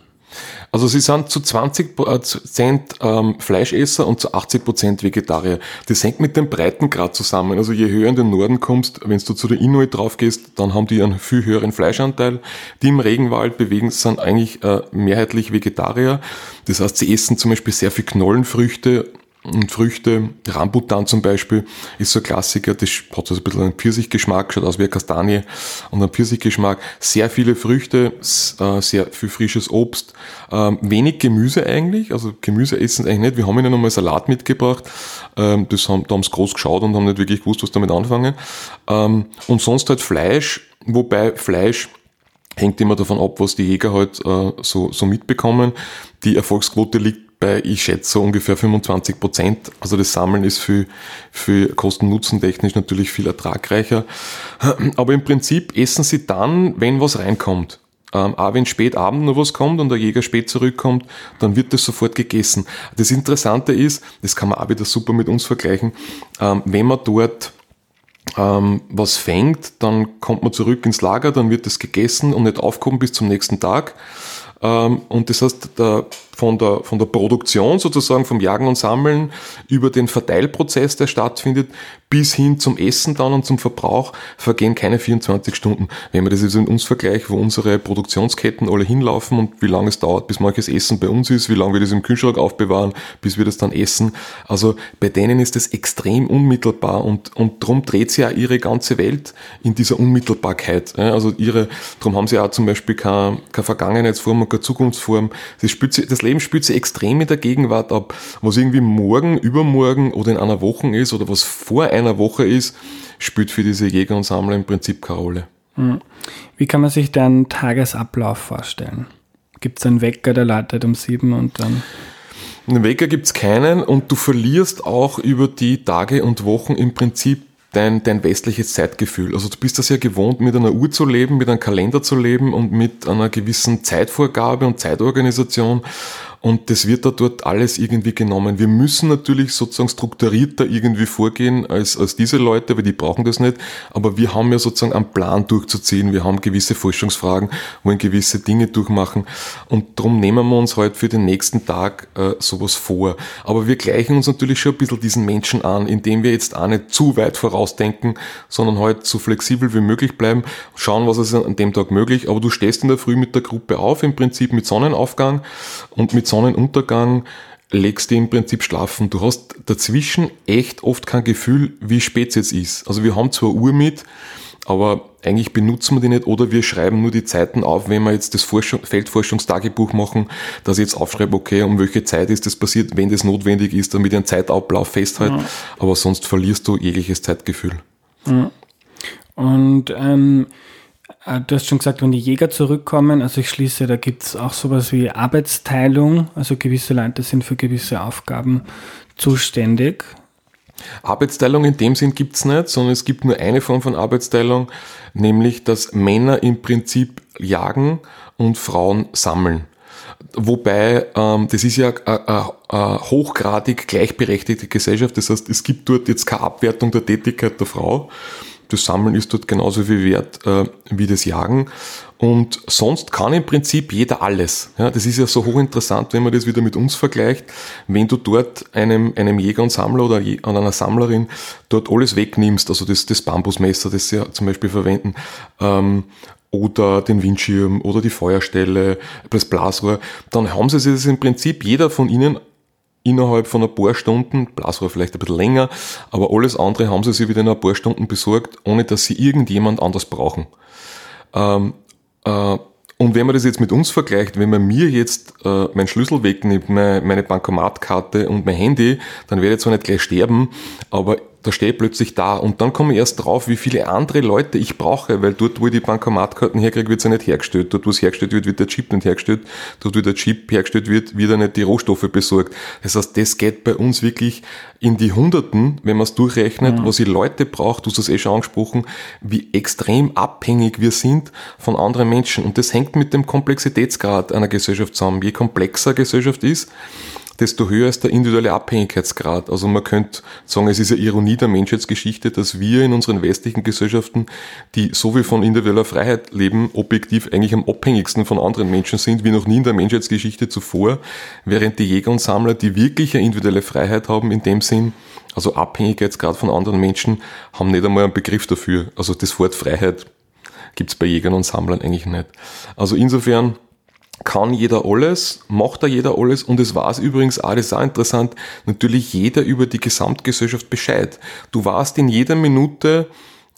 Also sie sind zu 20 Prozent ähm, Fleischesser und zu 80 Prozent Vegetarier. Das hängt mit dem Breitengrad zusammen. Also je höher in den Norden kommst, wenn du zu der Inuit drauf gehst, dann haben die einen viel höheren Fleischanteil. Die im Regenwald bewegen, sind eigentlich äh, mehrheitlich Vegetarier. Das heißt, sie essen zum Beispiel sehr viel Knollenfrüchte und Früchte. Rambutan zum Beispiel ist so ein Klassiker, das hat so ein bisschen einen Pfirsichgeschmack, schaut aus wie eine Kastanie und einen Pfirsichgeschmack. Sehr viele Früchte, äh, sehr viel frisches Obst, ähm, wenig Gemüse eigentlich, also Gemüse essen eigentlich nicht. Wir haben ihnen nochmal Salat mitgebracht, ähm, das haben, da haben sie groß geschaut und haben nicht wirklich gewusst, was damit anfangen. Ähm, und sonst halt Fleisch, wobei Fleisch hängt immer davon ab, was die Jäger halt äh, so, so mitbekommen. Die Erfolgsquote liegt bei, ich schätze, ungefähr 25 Prozent. Also das Sammeln ist für, für Kosten-Nutzen technisch natürlich viel ertragreicher. Aber im Prinzip essen sie dann, wenn was reinkommt. Ähm, auch wenn spät Abend noch was kommt und der Jäger spät zurückkommt, dann wird das sofort gegessen. Das Interessante ist, das kann man auch wieder super mit uns vergleichen, ähm, wenn man dort ähm, was fängt, dann kommt man zurück ins Lager, dann wird das gegessen und nicht aufgehoben bis zum nächsten Tag. Ähm, und das heißt, der, von, der, von der Produktion sozusagen, vom Jagen und Sammeln über den Verteilprozess, der stattfindet, bis hin zum Essen dann und zum Verbrauch vergehen keine 24 Stunden. Wenn man das jetzt in uns vergleicht, wo unsere Produktionsketten alle hinlaufen und wie lange es dauert, bis manches Essen bei uns ist, wie lange wir das im Kühlschrank aufbewahren, bis wir das dann essen. Also bei denen ist das extrem unmittelbar und, und darum dreht sich ja ihre ganze Welt in dieser Unmittelbarkeit. Also ihre, darum haben sie auch zum Beispiel keine, keine Vergangenheitsform und keine Zukunftsform. Das, spielt, das Leben spielt sich extrem in der Gegenwart ab. Was irgendwie morgen, übermorgen oder in einer Woche ist oder was vor einer Woche ist, spielt für diese Jäger und Sammler im Prinzip keine Rolle. Hm. Wie kann man sich deinen Tagesablauf vorstellen? Gibt es einen Wecker, der leitet um sieben und dann... Einen Wecker gibt es keinen und du verlierst auch über die Tage und Wochen im Prinzip dein, dein westliches Zeitgefühl. Also du bist das ja gewohnt, mit einer Uhr zu leben, mit einem Kalender zu leben und mit einer gewissen Zeitvorgabe und Zeitorganisation. Und das wird da dort alles irgendwie genommen. Wir müssen natürlich sozusagen strukturierter irgendwie vorgehen als, als diese Leute, weil die brauchen das nicht. Aber wir haben ja sozusagen einen Plan durchzuziehen. Wir haben gewisse Forschungsfragen, wollen gewisse Dinge durchmachen. Und darum nehmen wir uns halt für den nächsten Tag äh, sowas vor. Aber wir gleichen uns natürlich schon ein bisschen diesen Menschen an, indem wir jetzt auch nicht zu weit vorausdenken, sondern halt so flexibel wie möglich bleiben, schauen, was ist an dem Tag möglich. Aber du stehst in der Früh mit der Gruppe auf, im Prinzip mit Sonnenaufgang und mit Sonnenuntergang legst du im Prinzip schlafen. Du hast dazwischen echt oft kein Gefühl, wie spät es jetzt ist. Also wir haben zwar Uhr mit, aber eigentlich benutzen wir die nicht oder wir schreiben nur die Zeiten auf, wenn wir jetzt das Forschung, Feldforschungstagebuch machen, dass ich jetzt aufschreibe, okay, um welche Zeit ist das passiert, wenn das notwendig ist, damit ich einen Zeitablauf festhalte. Ja. Aber sonst verlierst du jegliches Zeitgefühl. Ja. Und ähm, äh, du hast schon gesagt, wenn die Jäger zurückkommen, also ich schließe, da gibt es auch sowas wie Arbeitsteilung, also gewisse Leute sind für gewisse Aufgaben zuständig. Arbeitsteilung in dem Sinn gibt es nicht, sondern es gibt nur eine Form von Arbeitsteilung, nämlich dass Männer im Prinzip jagen und Frauen sammeln. Wobei, ähm, das ist ja eine hochgradig gleichberechtigte Gesellschaft, das heißt, es gibt dort jetzt keine Abwertung der Tätigkeit der Frau, das Sammeln ist dort genauso viel wert äh, wie das Jagen. Und sonst kann im Prinzip jeder alles. Ja, das ist ja so hochinteressant, wenn man das wieder mit uns vergleicht. Wenn du dort einem, einem Jäger und Sammler oder einer Sammlerin dort alles wegnimmst, also das, das Bambusmesser, das sie ja zum Beispiel verwenden, ähm, oder den Windschirm oder die Feuerstelle, das Blasrohr, dann haben sie es im Prinzip jeder von ihnen innerhalb von ein paar Stunden, Blasrohr vielleicht ein bisschen länger, aber alles andere haben sie sich wieder in ein paar Stunden besorgt, ohne dass sie irgendjemand anders brauchen. Ähm, äh, und wenn man das jetzt mit uns vergleicht, wenn man mir jetzt äh, meinen Schlüssel wegnimmt, meine, meine Bankomatkarte und mein Handy, dann werde ich zwar nicht gleich sterben, aber da stehe ich plötzlich da und dann komme ich erst drauf, wie viele andere Leute ich brauche, weil dort, wo ich die Bankomatkarten herkriege, wird sie nicht hergestellt. Dort, wo es hergestellt wird, wird der Chip nicht hergestellt. Dort, wo der Chip hergestellt wird, wird er nicht die Rohstoffe besorgt. Das heißt, das geht bei uns wirklich in die Hunderten, wenn man es durchrechnet, mhm. was ich Leute braucht, du hast es eh schon angesprochen, wie extrem abhängig wir sind von anderen Menschen. Und das hängt mit dem Komplexitätsgrad einer Gesellschaft zusammen. Je komplexer Gesellschaft ist, desto höher ist der individuelle Abhängigkeitsgrad. Also man könnte sagen, es ist eine Ironie der Menschheitsgeschichte, dass wir in unseren westlichen Gesellschaften, die so viel von individueller Freiheit leben, objektiv eigentlich am abhängigsten von anderen Menschen sind, wie noch nie in der Menschheitsgeschichte zuvor, während die Jäger und Sammler, die wirklich eine individuelle Freiheit haben, in dem Sinn, also Abhängigkeitsgrad von anderen Menschen, haben nicht einmal einen Begriff dafür. Also das Wort Freiheit gibt's bei Jägern und Sammlern eigentlich nicht. Also insofern kann jeder alles, macht da jeder alles und es weiß übrigens auch, das ist auch interessant, natürlich jeder über die Gesamtgesellschaft Bescheid. Du weißt in jeder Minute,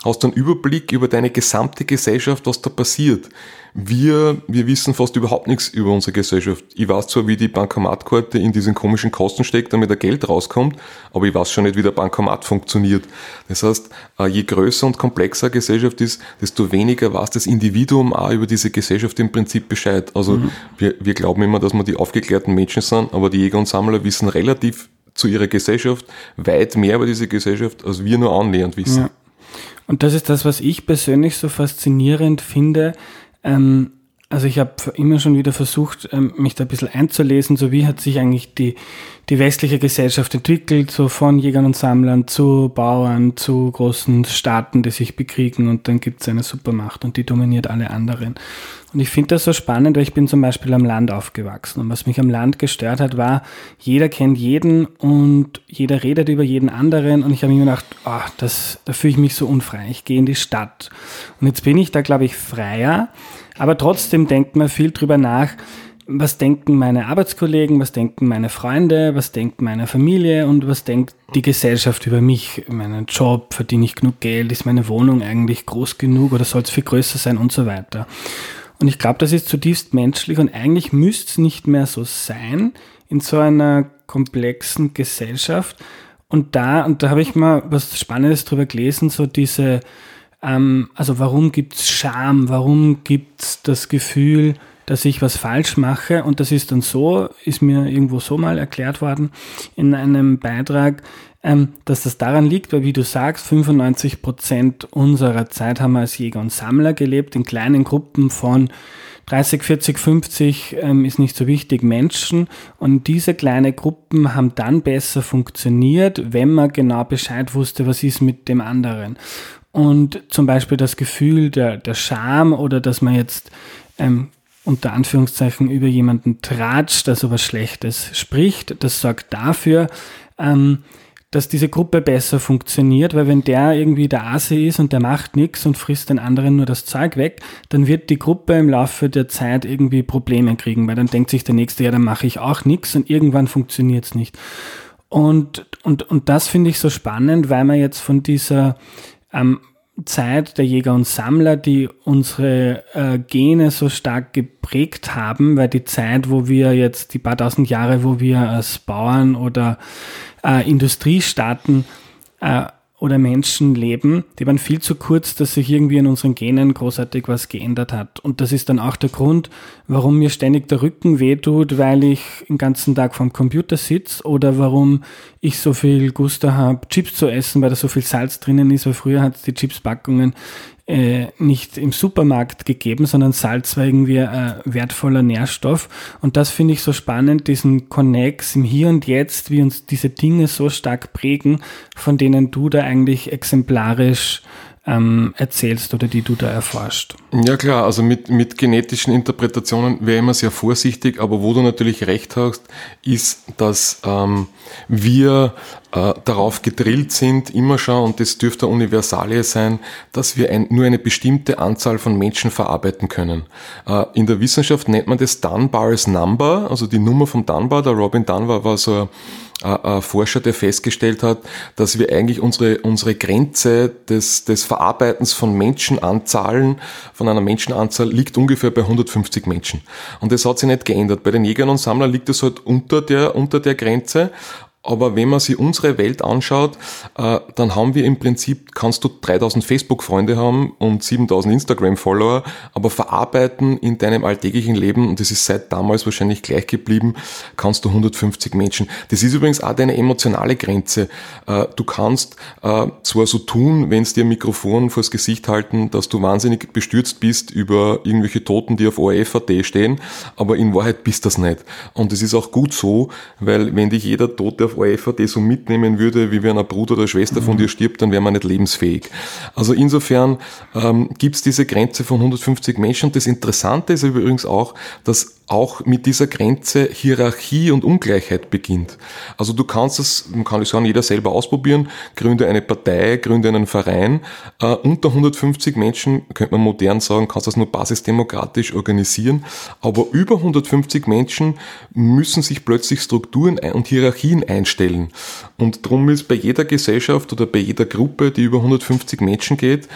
hast einen Überblick über deine gesamte Gesellschaft, was da passiert. Wir, wir wissen fast überhaupt nichts über unsere Gesellschaft. Ich weiß zwar, wie die Bankomatkarte in diesen komischen Kosten steckt, damit der Geld rauskommt, aber ich weiß schon nicht, wie der Bankomat funktioniert. Das heißt, äh, je größer und komplexer Gesellschaft ist, desto weniger weiß das Individuum auch über diese Gesellschaft im Prinzip Bescheid. Also mhm. wir, wir glauben immer, dass wir die aufgeklärten Menschen sind, aber die Jäger und Sammler wissen relativ zu ihrer Gesellschaft weit mehr über diese Gesellschaft, als wir nur annähernd wissen. Ja. Und das ist das, was ich persönlich so faszinierend finde. Ähm, also ich habe immer schon wieder versucht, ähm, mich da ein bisschen einzulesen, so wie hat sich eigentlich die, die westliche Gesellschaft entwickelt, so von Jägern und Sammlern zu Bauern, zu großen Staaten, die sich bekriegen und dann gibt es eine Supermacht und die dominiert alle anderen. Und ich finde das so spannend, weil ich bin zum Beispiel am Land aufgewachsen und was mich am Land gestört hat, war, jeder kennt jeden und jeder redet über jeden anderen und ich habe mir gedacht, oh, das, da fühle ich mich so unfrei, ich gehe in die Stadt. Und jetzt bin ich da, glaube ich, freier, aber trotzdem denkt man viel drüber nach, was denken meine Arbeitskollegen, was denken meine Freunde, was denkt meine Familie und was denkt die Gesellschaft über mich, meinen Job, verdiene ich genug Geld, ist meine Wohnung eigentlich groß genug oder soll es viel größer sein und so weiter. Und ich glaube, das ist zutiefst menschlich und eigentlich müsste es nicht mehr so sein in so einer komplexen Gesellschaft. Und da, und da habe ich mal was Spannendes drüber gelesen, so diese, ähm, also warum gibt's Scham, warum gibt's das Gefühl, dass ich was falsch mache. Und das ist dann so, ist mir irgendwo so mal erklärt worden in einem Beitrag, ähm, dass das daran liegt, weil wie du sagst, 95 Prozent unserer Zeit haben wir als Jäger und Sammler gelebt, in kleinen Gruppen von 30, 40, 50 ähm, ist nicht so wichtig, Menschen. Und diese kleinen Gruppen haben dann besser funktioniert, wenn man genau Bescheid wusste, was ist mit dem anderen. Und zum Beispiel das Gefühl der, der Scham oder dass man jetzt ähm, unter Anführungszeichen über jemanden tratscht, also was Schlechtes spricht, das sorgt dafür, ähm, dass diese Gruppe besser funktioniert, weil wenn der irgendwie der Asi ist und der macht nichts und frisst den anderen nur das Zeug weg, dann wird die Gruppe im Laufe der Zeit irgendwie Probleme kriegen, weil dann denkt sich der Nächste, ja, dann mache ich auch nichts und irgendwann funktioniert es nicht. Und, und, und das finde ich so spannend, weil man jetzt von dieser ähm, Zeit der Jäger und Sammler, die unsere äh, Gene so stark geprägt haben, weil die Zeit, wo wir jetzt die paar tausend Jahre, wo wir als Bauern oder äh, Industriestaaten äh, oder Menschen leben, die waren viel zu kurz, dass sich irgendwie in unseren Genen großartig was geändert hat. Und das ist dann auch der Grund, warum mir ständig der Rücken wehtut, weil ich den ganzen Tag vorm Computer sitze oder warum ich so viel Gusto habe, Chips zu essen, weil da so viel Salz drinnen ist, weil früher hat die Chipspackungen äh, nicht im Supermarkt gegeben, sondern Salz war irgendwie ein wertvoller Nährstoff. Und das finde ich so spannend, diesen Connex im Hier und Jetzt, wie uns diese Dinge so stark prägen, von denen du da eigentlich exemplarisch ähm, erzählst oder die du da erforscht. Ja klar, also mit, mit genetischen Interpretationen wäre immer sehr vorsichtig, aber wo du natürlich recht hast, ist, dass ähm, wir äh, darauf gedrillt sind, immer schon, und das dürfte Universalie sein, dass wir ein, nur eine bestimmte Anzahl von Menschen verarbeiten können. Äh, in der Wissenschaft nennt man das Dunbar's Number, also die Nummer von Dunbar, der Robin Dunbar war so ein äh, Forscher, der festgestellt hat, dass wir eigentlich unsere, unsere Grenze des, des Verarbeitens von Menschenanzahlen, von einer Menschenanzahl liegt ungefähr bei 150 Menschen. Und das hat sich nicht geändert. Bei den Jägern und Sammlern liegt es halt unter der, unter der Grenze. Aber wenn man sich unsere Welt anschaut, äh, dann haben wir im Prinzip, kannst du 3000 Facebook-Freunde haben und 7000 Instagram-Follower, aber verarbeiten in deinem alltäglichen Leben, und das ist seit damals wahrscheinlich gleich geblieben, kannst du 150 Menschen. Das ist übrigens auch deine emotionale Grenze. Äh, du kannst äh, zwar so tun, wenn es dir Mikrofon vors Gesicht halten, dass du wahnsinnig bestürzt bist über irgendwelche Toten, die auf ORF.at stehen, aber in Wahrheit bist das nicht. Und es ist auch gut so, weil wenn dich jeder Tote auf ORF so mitnehmen würde, wie wenn ein Bruder oder Schwester von dir stirbt, dann wäre man nicht lebensfähig. Also insofern ähm, gibt es diese Grenze von 150 Menschen. Das Interessante ist übrigens auch, dass auch mit dieser Grenze Hierarchie und Ungleichheit beginnt. Also du kannst es, man kann es sagen, jeder selber ausprobieren, gründe eine Partei, gründe einen Verein. Äh, unter 150 Menschen, könnte man modern sagen, kannst du das nur basisdemokratisch organisieren. Aber über 150 Menschen müssen sich plötzlich Strukturen und Hierarchien einstellen. Und darum ist bei jeder Gesellschaft oder bei jeder Gruppe, die über 150 Menschen geht,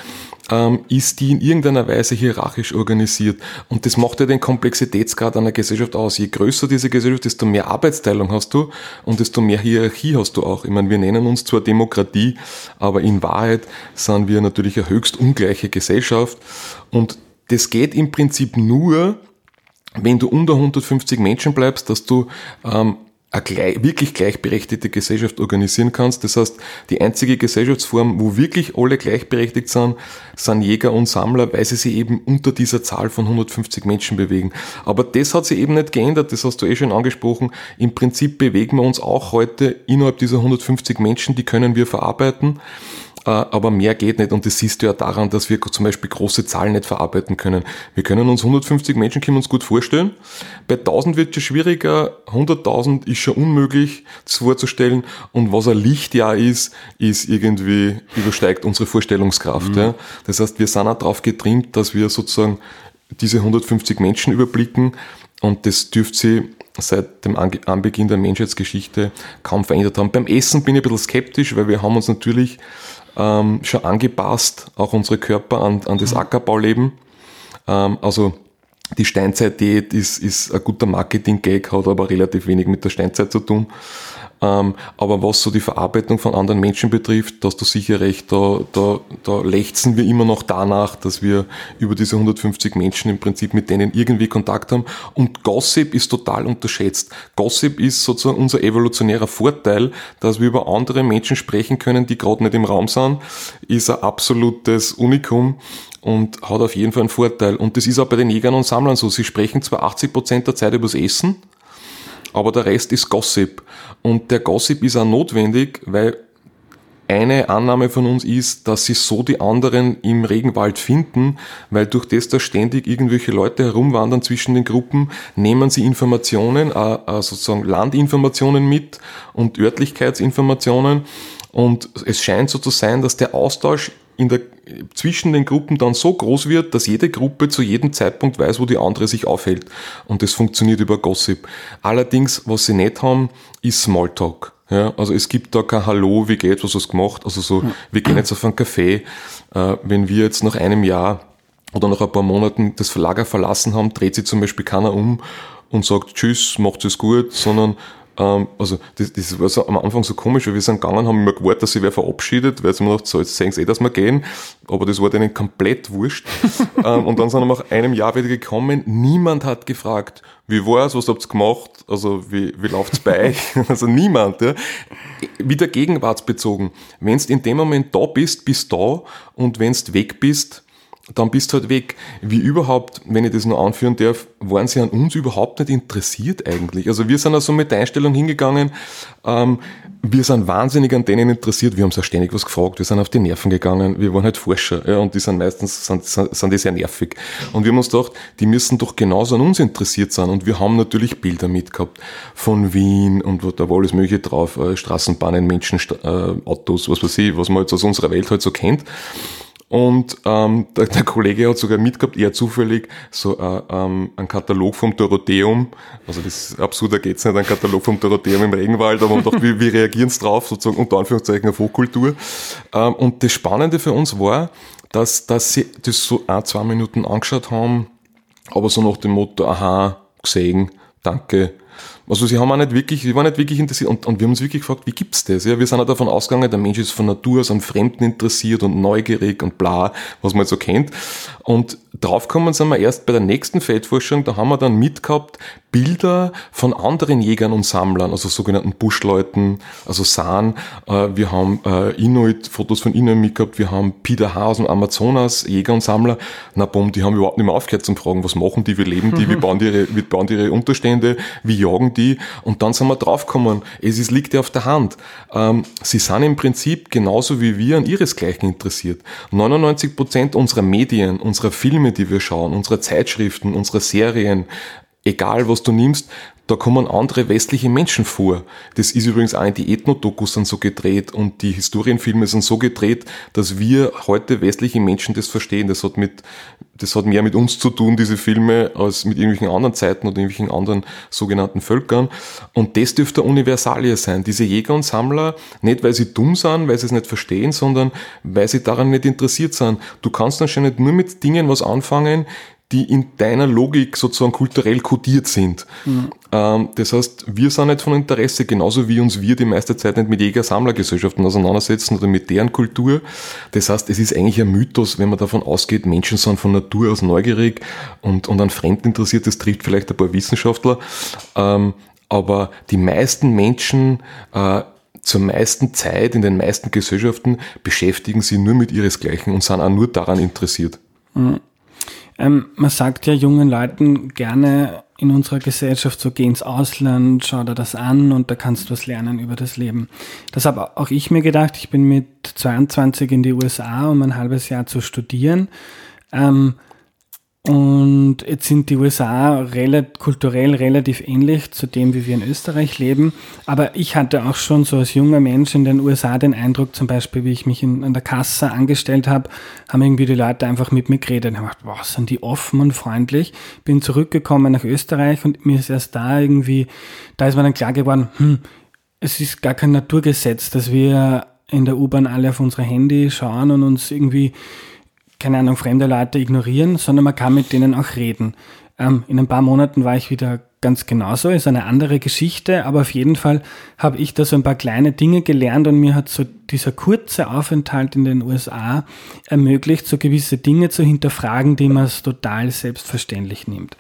ähm, ist die in irgendeiner Weise hierarchisch organisiert. Und das macht ja den Komplexitätsgrad einer Gesellschaft aus. Je größer diese Gesellschaft, desto mehr Arbeitsteilung hast du und desto mehr Hierarchie hast du auch. Ich meine, wir nennen uns zwar Demokratie, aber in Wahrheit sind wir natürlich eine höchst ungleiche Gesellschaft. Und das geht im Prinzip nur, wenn du unter 150 Menschen bleibst, dass du ähm, eine gleich, wirklich gleichberechtigte Gesellschaft organisieren kannst. Das heißt, die einzige Gesellschaftsform, wo wirklich alle gleichberechtigt sind, sind Jäger und Sammler, weil sie sich eben unter dieser Zahl von 150 Menschen bewegen. Aber das hat sich eben nicht geändert, das hast du eh schon angesprochen. Im Prinzip bewegen wir uns auch heute innerhalb dieser 150 Menschen, die können wir verarbeiten. Äh, aber mehr geht nicht und das siehst du ja daran, dass wir zum Beispiel große Zahlen nicht verarbeiten können. Wir können uns 150 Menschen können uns gut vorstellen. Bei 1000 wird es schwieriger, 100.000 ist schon unmöglich das vorzustellen und was ein Lichtjahr ist, ist irgendwie übersteigt unsere Vorstellungskraft. Mhm. Ja. Das heißt, wir sind auch darauf getrimmt, dass wir sozusagen diese 150 Menschen überblicken und das dürfte sie seit dem Anbeginn der Menschheitsgeschichte kaum verändert haben. Beim Essen bin ich ein bisschen skeptisch, weil wir haben uns natürlich ähm, schon angepasst, auch unsere Körper an, an das mhm. Ackerbauleben. Ähm, also die Steinzeit-Diät ist, ist ein guter Marketing-Gag, hat aber relativ wenig mit der Steinzeit zu tun. Ähm, aber was so die Verarbeitung von anderen Menschen betrifft, hast du sicher recht, da, da, da lechzen wir immer noch danach, dass wir über diese 150 Menschen im Prinzip mit denen irgendwie Kontakt haben. Und Gossip ist total unterschätzt. Gossip ist sozusagen unser evolutionärer Vorteil, dass wir über andere Menschen sprechen können, die gerade nicht im Raum sind, ist ein absolutes Unikum und hat auf jeden Fall einen Vorteil. Und das ist auch bei den Jägern und Sammlern so. Sie sprechen zwar 80 Prozent der Zeit übers Essen, aber der Rest ist Gossip. Und der Gossip ist auch notwendig, weil eine Annahme von uns ist, dass sie so die anderen im Regenwald finden, weil durch das, dass ständig irgendwelche Leute herumwandern zwischen den Gruppen, nehmen sie Informationen, äh, äh, sozusagen Landinformationen mit und Örtlichkeitsinformationen. Und es scheint so zu sein, dass der Austausch in der, zwischen den Gruppen dann so groß wird, dass jede Gruppe zu jedem Zeitpunkt weiß, wo die andere sich aufhält. Und das funktioniert über Gossip. Allerdings, was sie nicht haben, ist Smalltalk. Ja, also es gibt da kein Hallo, wie geht's, was hast du gemacht? Also so, wir gehen jetzt auf einen Café. Äh, wenn wir jetzt nach einem Jahr oder nach ein paar Monaten das Verlager verlassen haben, dreht sich zum Beispiel keiner um und sagt Tschüss, macht es gut, sondern ähm, also das, das war so am Anfang so komisch, weil wir sind gegangen, haben immer gewartet, dass sie wer verabschiedet, weil sie mir gedacht, so, jetzt sehen sie eh, dass wir gehen, aber das war denen komplett wurscht. ähm, und dann sind wir nach einem Jahr wieder gekommen, niemand hat gefragt, wie war's, was habt ihr gemacht, also wie, wie läuft's bei euch? also niemand, ja. Wieder gegenwartsbezogen. Wenn du in dem Moment da bist, bist da und wenn du weg bist, dann bist du halt weg. Wie überhaupt, wenn ich das nur anführen darf, waren sie an uns überhaupt nicht interessiert eigentlich. Also wir sind also mit der Einstellung hingegangen, ähm, wir sind wahnsinnig an denen interessiert, wir haben so ständig was gefragt, wir sind auf die Nerven gegangen, wir waren halt Forscher, ja, und die sind meistens, sind, sind, sind die sehr nervig. Und wir haben uns gedacht, die müssen doch genauso an uns interessiert sein. Und wir haben natürlich Bilder mitgehabt von Wien und da war alles mögliche drauf, äh, Straßenbahnen, Menschen, äh, Autos, was weiß ich, was man jetzt aus unserer Welt halt so kennt. Und ähm, der, der Kollege hat sogar mitgehabt, eher zufällig, so äh, ähm, ein Katalog vom Dorotheum. Also das absurder geht's nicht, ein Katalog vom Dorotheum im Regenwald, aber man dachte, wie, wie reagieren sie drauf, sozusagen unter Anführungszeichen auf Hochkultur. Ähm, und das Spannende für uns war, dass, dass sie das so ein, zwei Minuten angeschaut haben, aber so nach dem Motto, aha, gesehen, danke, also sie haben auch nicht wirklich, sie waren nicht wirklich interessiert und, und wir haben uns wirklich gefragt, wie gibt's das? Ja, wir sind auch davon ausgegangen, der Mensch ist von Natur aus an Fremden interessiert und neugierig und bla, was man so kennt. Und draufkommen sind wir erst bei der nächsten Feldforschung, da haben wir dann mitgehabt Bilder von anderen Jägern und Sammlern, also sogenannten Buschleuten, also San. Äh, wir haben äh, Inuit, Fotos von Inuit mitgehabt, wir haben Peter H. aus dem Amazonas, Jäger und Sammler. Na bumm, die haben überhaupt nicht mehr aufgehört zu fragen, was machen die, wie leben die, wie bauen die ihre, wie bauen die ihre Unterstände, wie jagen die. Und dann sind wir draufgekommen, es ist, liegt ja auf der Hand. Ähm, sie sind im Prinzip genauso wie wir an ihresgleichen interessiert. 99 Prozent unserer Medien, unserer Filme, die wir schauen, unserer Zeitschriften, unserer Serien, egal was du nimmst, da kommen andere westliche Menschen vor. Das ist übrigens auch in die Ethnodokus sind so gedreht und die Historienfilme sind so gedreht, dass wir heute westliche Menschen das verstehen. Das hat mit, das hat mehr mit uns zu tun, diese Filme, als mit irgendwelchen anderen Zeiten oder irgendwelchen anderen sogenannten Völkern. Und das dürfte Universalie sein. Diese Jäger und Sammler, nicht weil sie dumm sind, weil sie es nicht verstehen, sondern weil sie daran nicht interessiert sind. Du kannst anscheinend nur mit Dingen was anfangen, die in deiner Logik sozusagen kulturell kodiert sind. Mhm. Ähm, das heißt, wir sind nicht von Interesse, genauso wie uns wir die meiste Zeit nicht mit Jäger-Sammlergesellschaften auseinandersetzen oder mit deren Kultur. Das heißt, es ist eigentlich ein Mythos, wenn man davon ausgeht, Menschen sind von Natur aus neugierig und, und an Fremden interessiert, das trifft vielleicht ein paar Wissenschaftler. Ähm, aber die meisten Menschen äh, zur meisten Zeit in den meisten Gesellschaften beschäftigen sie nur mit ihresgleichen und sind auch nur daran interessiert. Mhm. Ähm, man sagt ja jungen Leuten gerne in unserer Gesellschaft, so geh ins Ausland, schau dir das an und da kannst du was lernen über das Leben. Das habe auch ich mir gedacht. Ich bin mit 22 in die USA, um ein halbes Jahr zu studieren. Ähm, und jetzt sind die USA relativ, kulturell relativ ähnlich zu dem, wie wir in Österreich leben. Aber ich hatte auch schon so als junger Mensch in den USA den Eindruck, zum Beispiel, wie ich mich in, an der Kasse angestellt habe, haben irgendwie die Leute einfach mit mir geredet und haben gedacht, wow, sind die offen und freundlich. Bin zurückgekommen nach Österreich und mir ist erst da irgendwie, da ist mir dann klar geworden, hm, es ist gar kein Naturgesetz, dass wir in der U-Bahn alle auf unsere Handy schauen und uns irgendwie keine Ahnung, fremde Leute ignorieren, sondern man kann mit denen auch reden. Ähm, in ein paar Monaten war ich wieder ganz genauso, ist eine andere Geschichte, aber auf jeden Fall habe ich da so ein paar kleine Dinge gelernt und mir hat so dieser kurze Aufenthalt in den USA ermöglicht, so gewisse Dinge zu hinterfragen, die man als total selbstverständlich nimmt.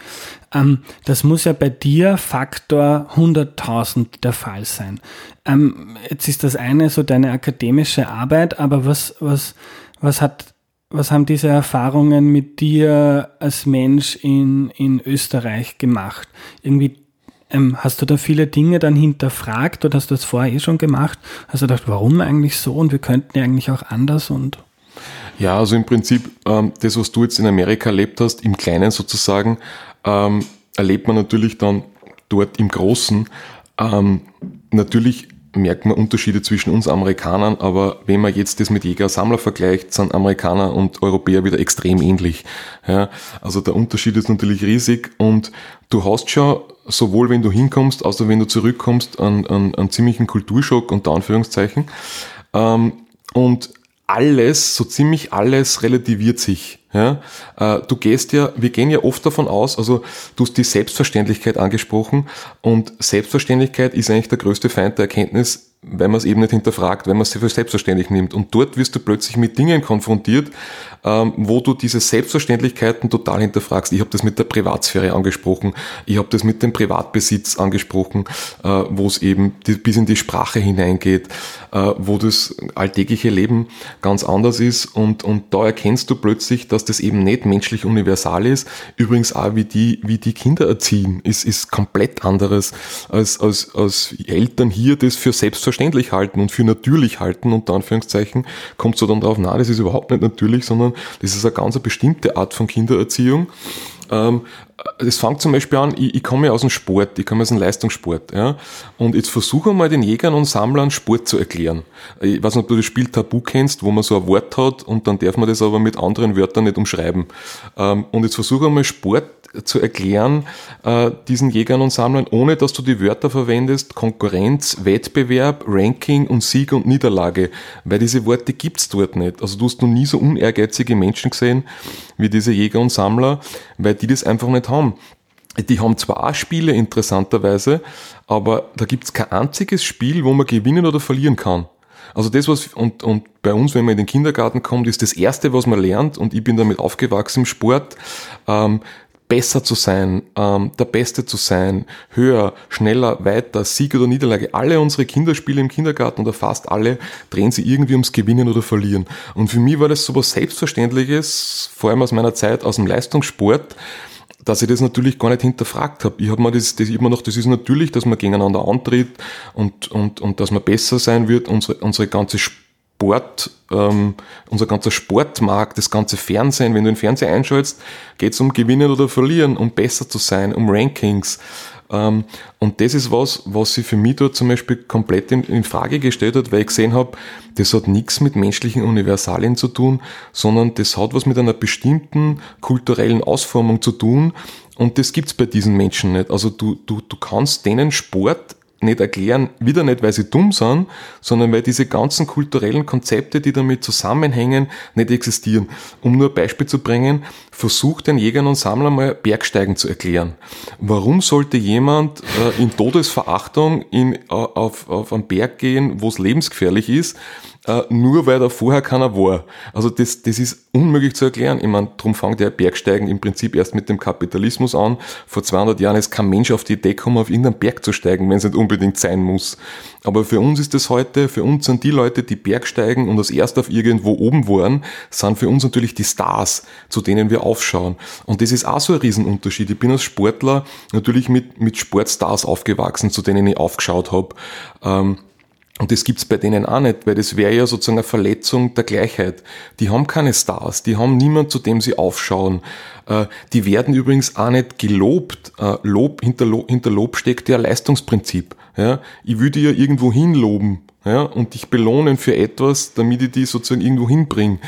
Ähm, das muss ja bei dir Faktor 100.000 der Fall sein. Ähm, jetzt ist das eine so deine akademische Arbeit, aber was, was, was hat was haben diese Erfahrungen mit dir als Mensch in, in Österreich gemacht? Irgendwie ähm, hast du da viele Dinge dann hinterfragt oder hast du das vorher eh schon gemacht? Hast du gedacht, warum eigentlich so und wir könnten ja eigentlich auch anders und ja, also im Prinzip ähm, das, was du jetzt in Amerika erlebt hast, im Kleinen sozusagen, ähm, erlebt man natürlich dann dort im Großen. Ähm, natürlich merkt man Unterschiede zwischen uns Amerikanern, aber wenn man jetzt das mit Jäger-Sammler vergleicht, sind Amerikaner und Europäer wieder extrem ähnlich. Ja, also der Unterschied ist natürlich riesig und du hast schon, sowohl wenn du hinkommst, als auch wenn du zurückkommst, einen, einen, einen ziemlichen Kulturschock unter Anführungszeichen. Ähm, und alles, so ziemlich alles relativiert sich. Ja? Äh, du gehst ja, wir gehen ja oft davon aus, also du hast die Selbstverständlichkeit angesprochen und Selbstverständlichkeit ist eigentlich der größte Feind der Erkenntnis, weil man es eben nicht hinterfragt, wenn man es für selbstverständlich nimmt. Und dort wirst du plötzlich mit Dingen konfrontiert, ähm, wo du diese Selbstverständlichkeiten total hinterfragst. Ich habe das mit der Privatsphäre angesprochen, ich habe das mit dem Privatbesitz angesprochen, äh, wo es eben bis in die Sprache hineingeht, äh, wo das alltägliche Leben ganz anders ist. Und, und da erkennst du plötzlich, dass das eben nicht menschlich universal ist. Übrigens auch, wie die, wie die Kinder erziehen, ist, ist komplett anderes, als, als, als Eltern hier das für selbstverständlich selbstverständlich halten und für natürlich halten, unter Anführungszeichen, kommt so dann drauf, na, das ist überhaupt nicht natürlich, sondern das ist eine ganz bestimmte Art von Kindererziehung. Ähm, es fängt zum Beispiel an, ich, ich komme ja aus dem Sport, ich komme aus dem Leistungssport, ja, und jetzt versuche mal den Jägern und Sammlern Sport zu erklären. Ich weiß nicht, ob du das Spiel Tabu kennst, wo man so ein Wort hat und dann darf man das aber mit anderen Wörtern nicht umschreiben. Ähm, und jetzt versuche mal Sport zu erklären, äh, diesen Jägern und Sammlern, ohne dass du die Wörter verwendest, Konkurrenz, Wettbewerb, Ranking und Sieg und Niederlage, weil diese Worte gibt's dort nicht. Also du hast noch nie so unehrgeizige Menschen gesehen wie diese Jäger und Sammler, weil die das einfach nicht haben. Die haben zwar auch Spiele interessanterweise, aber da gibt's kein einziges Spiel, wo man gewinnen oder verlieren kann. Also das, was, und, und bei uns, wenn man in den Kindergarten kommt, ist das Erste, was man lernt, und ich bin damit aufgewachsen im Sport, ähm, besser zu sein, ähm, der Beste zu sein, höher, schneller, weiter, Sieg oder Niederlage. Alle unsere Kinderspiele im Kindergarten oder fast alle drehen sie irgendwie ums Gewinnen oder Verlieren. Und für mich war das so was Selbstverständliches, vor allem aus meiner Zeit aus dem Leistungssport, dass ich das natürlich gar nicht hinterfragt habe. Ich habe mir das, das immer noch, das ist natürlich, dass man gegeneinander antritt und, und, und dass man besser sein wird. Unsere, unsere ganze Sport, ähm, unser ganzer Sportmarkt, das ganze Fernsehen, wenn du den Fernseher einschaltest, geht es um Gewinnen oder Verlieren, um besser zu sein, um Rankings. Ähm, und das ist was, was sich für mich dort zum Beispiel komplett in, in Frage gestellt hat, weil ich gesehen habe, das hat nichts mit menschlichen Universalien zu tun, sondern das hat was mit einer bestimmten kulturellen Ausformung zu tun. Und das gibt's bei diesen Menschen nicht. Also du, du, du kannst denen Sport nicht erklären, wieder nicht, weil sie dumm sind, sondern weil diese ganzen kulturellen Konzepte, die damit zusammenhängen, nicht existieren. Um nur ein Beispiel zu bringen, versucht den Jägern und Sammlern mal Bergsteigen zu erklären. Warum sollte jemand äh, in Todesverachtung in, äh, auf, auf einen Berg gehen, wo es lebensgefährlich ist, äh, nur weil da vorher keiner war. Also das, das ist unmöglich zu erklären. Ich meine, darum fängt der Bergsteigen im Prinzip erst mit dem Kapitalismus an. Vor 200 Jahren ist kein Mensch auf die Idee gekommen, auf irgendeinen Berg zu steigen, wenn es nicht unbedingt sein muss. Aber für uns ist das heute, für uns sind die Leute, die Bergsteigen und das erst auf irgendwo oben waren, sind für uns natürlich die Stars, zu denen wir aufschauen. Und das ist auch so ein Riesenunterschied. Ich bin als Sportler natürlich mit, mit Sportstars aufgewachsen, zu denen ich aufgeschaut habe. Ähm, und das gibt's bei denen auch nicht, weil das wäre ja sozusagen eine Verletzung der Gleichheit. Die haben keine Stars, die haben niemand, zu dem sie aufschauen. Äh, die werden übrigens auch nicht gelobt. Äh, Lob, hinter, Lob, hinter Lob steckt ja Leistungsprinzip. Ja? Ich würde ja irgendwo hinloben ja? und dich belohnen für etwas, damit ich die sozusagen irgendwo hinbringe.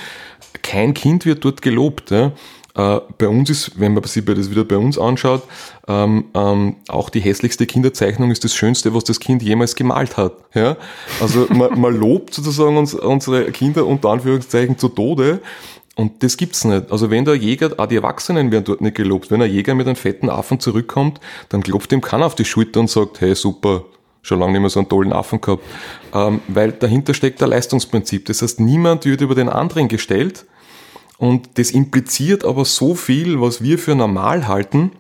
Kein Kind wird dort gelobt. Ja? Äh, bei uns ist, wenn man sich das wieder bei uns anschaut, ähm, ähm, auch die hässlichste Kinderzeichnung ist das Schönste, was das Kind jemals gemalt hat. Ja? Also man, man lobt sozusagen uns, unsere Kinder unter Anführungszeichen zu Tode, Und das gibt's nicht. Also wenn der Jäger, auch die Erwachsenen werden dort nicht gelobt. Wenn ein Jäger mit einem fetten Affen zurückkommt, dann klopft ihm keiner auf die Schulter und sagt, hey super, schon lange nicht mehr so einen tollen Affen gehabt. Ähm, weil dahinter steckt ein Leistungsprinzip. Das heißt, niemand wird über den anderen gestellt. Und das impliziert aber so viel, was wir für normal halten,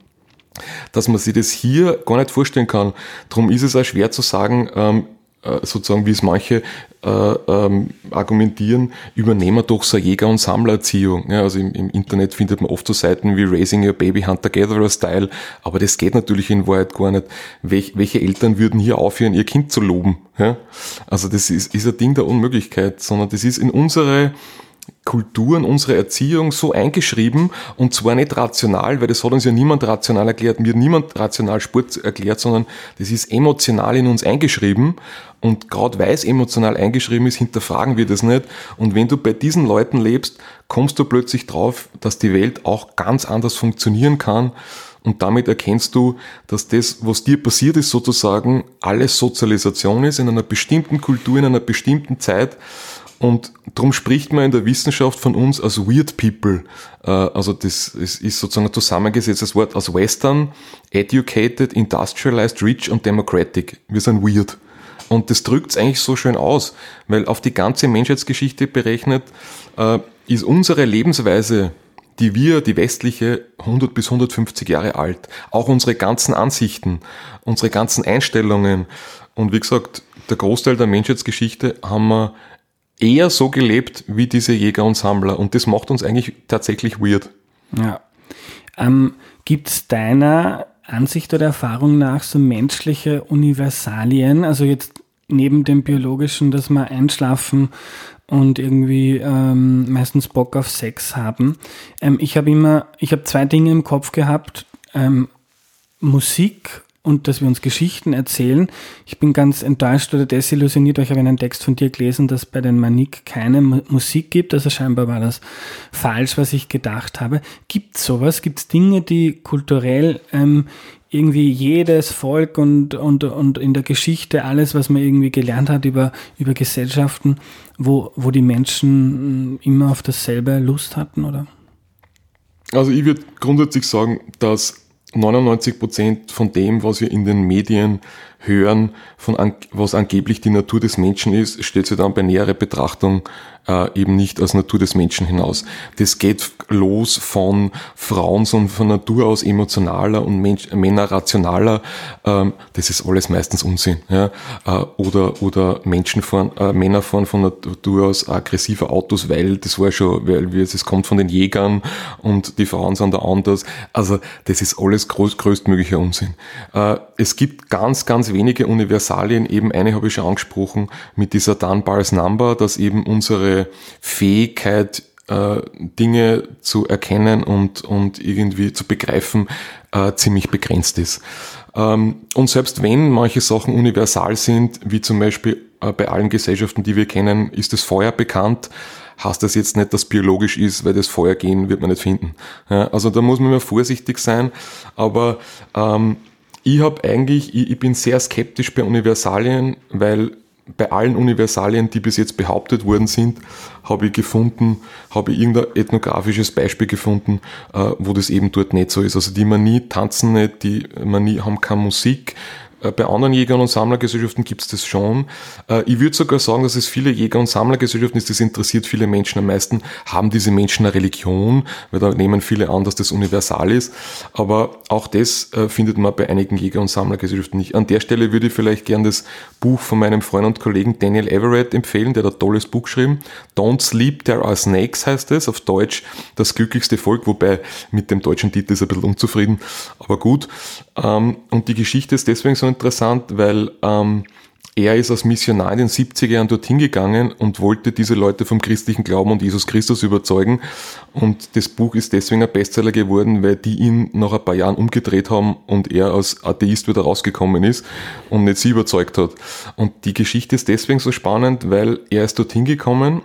dass man sich das hier gar nicht vorstellen kann. Darum ist es auch schwer zu sagen, ähm, äh, sozusagen, wie es manche äh, ähm, argumentieren, übernehmen doch so Jäger- und Sammlererziehung. Ja, also im, im, Internet findet man oft so Seiten wie Raising Your Baby Hunter Gatherer Style, aber das geht natürlich in Wahrheit gar nicht. Welch, welche Eltern würden hier aufhören, ihr Kind zu loben? Ja? Also das ist, ist ein Ding der Unmöglichkeit, sondern das ist in unsere Kulturen, unsere Erziehung so eingeschrieben und zwar nicht rational, weil das hat uns ja niemand rational erklärt, mir niemand rational Sport erklärt, sondern das ist emotional in uns eingeschrieben und gerade weil es emotional eingeschrieben ist, hinterfragen wir das nicht und wenn du bei diesen Leuten lebst, kommst du plötzlich drauf, dass die Welt auch ganz anders funktionieren kann und damit erkennst du, dass das, was dir passiert ist, sozusagen alles Sozialisation ist in einer bestimmten Kultur, in einer bestimmten Zeit und darum spricht man in der Wissenschaft von uns als Weird People. Äh, also das ist sozusagen ein zusammengesetztes Wort aus Western, Educated, Industrialized, Rich und Democratic. Wir sind weird. Und das drückt es eigentlich so schön aus, weil auf die ganze Menschheitsgeschichte berechnet äh, ist unsere Lebensweise, die wir, die westliche, 100 bis 150 Jahre alt. Auch unsere ganzen Ansichten, unsere ganzen Einstellungen. Und wie gesagt, der Großteil der Menschheitsgeschichte haben wir eher so gelebt wie diese Jäger und Sammler. Und das macht uns eigentlich tatsächlich weird. Ja. Ähm, Gibt es deiner Ansicht oder Erfahrung nach so menschliche Universalien? Also jetzt neben dem biologischen, dass wir einschlafen und irgendwie ähm, meistens Bock auf Sex haben. Ähm, ich habe immer, ich habe zwei Dinge im Kopf gehabt. Ähm, Musik und dass wir uns Geschichten erzählen. Ich bin ganz enttäuscht oder desillusioniert, weil ich habe einen Text von dir gelesen, dass bei den Manik keine Musik gibt. Also scheinbar war das falsch, was ich gedacht habe. Gibt es sowas? Gibt es Dinge, die kulturell ähm, irgendwie jedes Volk und, und, und in der Geschichte alles, was man irgendwie gelernt hat über, über Gesellschaften, wo, wo die Menschen immer auf dasselbe Lust hatten, oder? Also ich würde grundsätzlich sagen, dass 99 Prozent von dem, was wir in den Medien hören, von an, was angeblich die Natur des Menschen ist, stellt sich dann bei näherer Betrachtung äh, eben nicht als Natur des Menschen hinaus. Das geht los von Frauen, sondern von Natur aus emotionaler und Mensch, Männer rationaler. Ähm, das ist alles meistens Unsinn. Ja? Äh, oder, oder Menschen fahren, äh, Männer fahren von Natur aus aggressive Autos, weil das war schon, weil es kommt von den Jägern und die Frauen sind da anders. Also das ist alles groß, größtmöglicher Unsinn. Äh, es gibt ganz, ganz wenige Universalien. Eben eine habe ich schon angesprochen mit dieser Dunbar's Number, dass eben unsere Fähigkeit, äh, Dinge zu erkennen und, und irgendwie zu begreifen, äh, ziemlich begrenzt ist. Ähm, und selbst wenn manche Sachen universal sind, wie zum Beispiel äh, bei allen Gesellschaften, die wir kennen, ist das Feuer bekannt, heißt das jetzt nicht, dass biologisch ist, weil das Feuer gehen wird man nicht finden. Also da muss man immer vorsichtig sein, aber ähm, ich habe eigentlich, ich, ich bin sehr skeptisch bei Universalien, weil bei allen Universalien, die bis jetzt behauptet worden sind, habe ich gefunden, habe ich irgendein ethnografisches Beispiel gefunden, äh, wo das eben dort nicht so ist. Also die Manie tanzen nicht, die Manie haben keine Musik, bei anderen Jägern und Sammlergesellschaften gibt es das schon. Äh, ich würde sogar sagen, dass es viele Jäger- und Sammlergesellschaften ist, das interessiert viele Menschen am meisten. Haben diese Menschen eine Religion? Weil da nehmen viele an, dass das universal ist. Aber auch das äh, findet man bei einigen Jäger- und Sammlergesellschaften nicht. An der Stelle würde ich vielleicht gern das Buch von meinem Freund und Kollegen Daniel Everett empfehlen, der hat ein tolles Buch geschrieben. Don't Sleep, There Are Snakes heißt es. Auf Deutsch das glücklichste Volk, wobei mit dem deutschen Titel ist er ein bisschen unzufrieden. Aber gut. Ähm, und die Geschichte ist deswegen so interessant, weil ähm, er ist als Missionar in den 70er Jahren dorthin gegangen und wollte diese Leute vom christlichen Glauben und Jesus Christus überzeugen. Und das Buch ist deswegen ein Bestseller geworden, weil die ihn nach ein paar Jahren umgedreht haben und er als Atheist wieder rausgekommen ist und nicht sie überzeugt hat. Und die Geschichte ist deswegen so spannend, weil er ist dorthin gekommen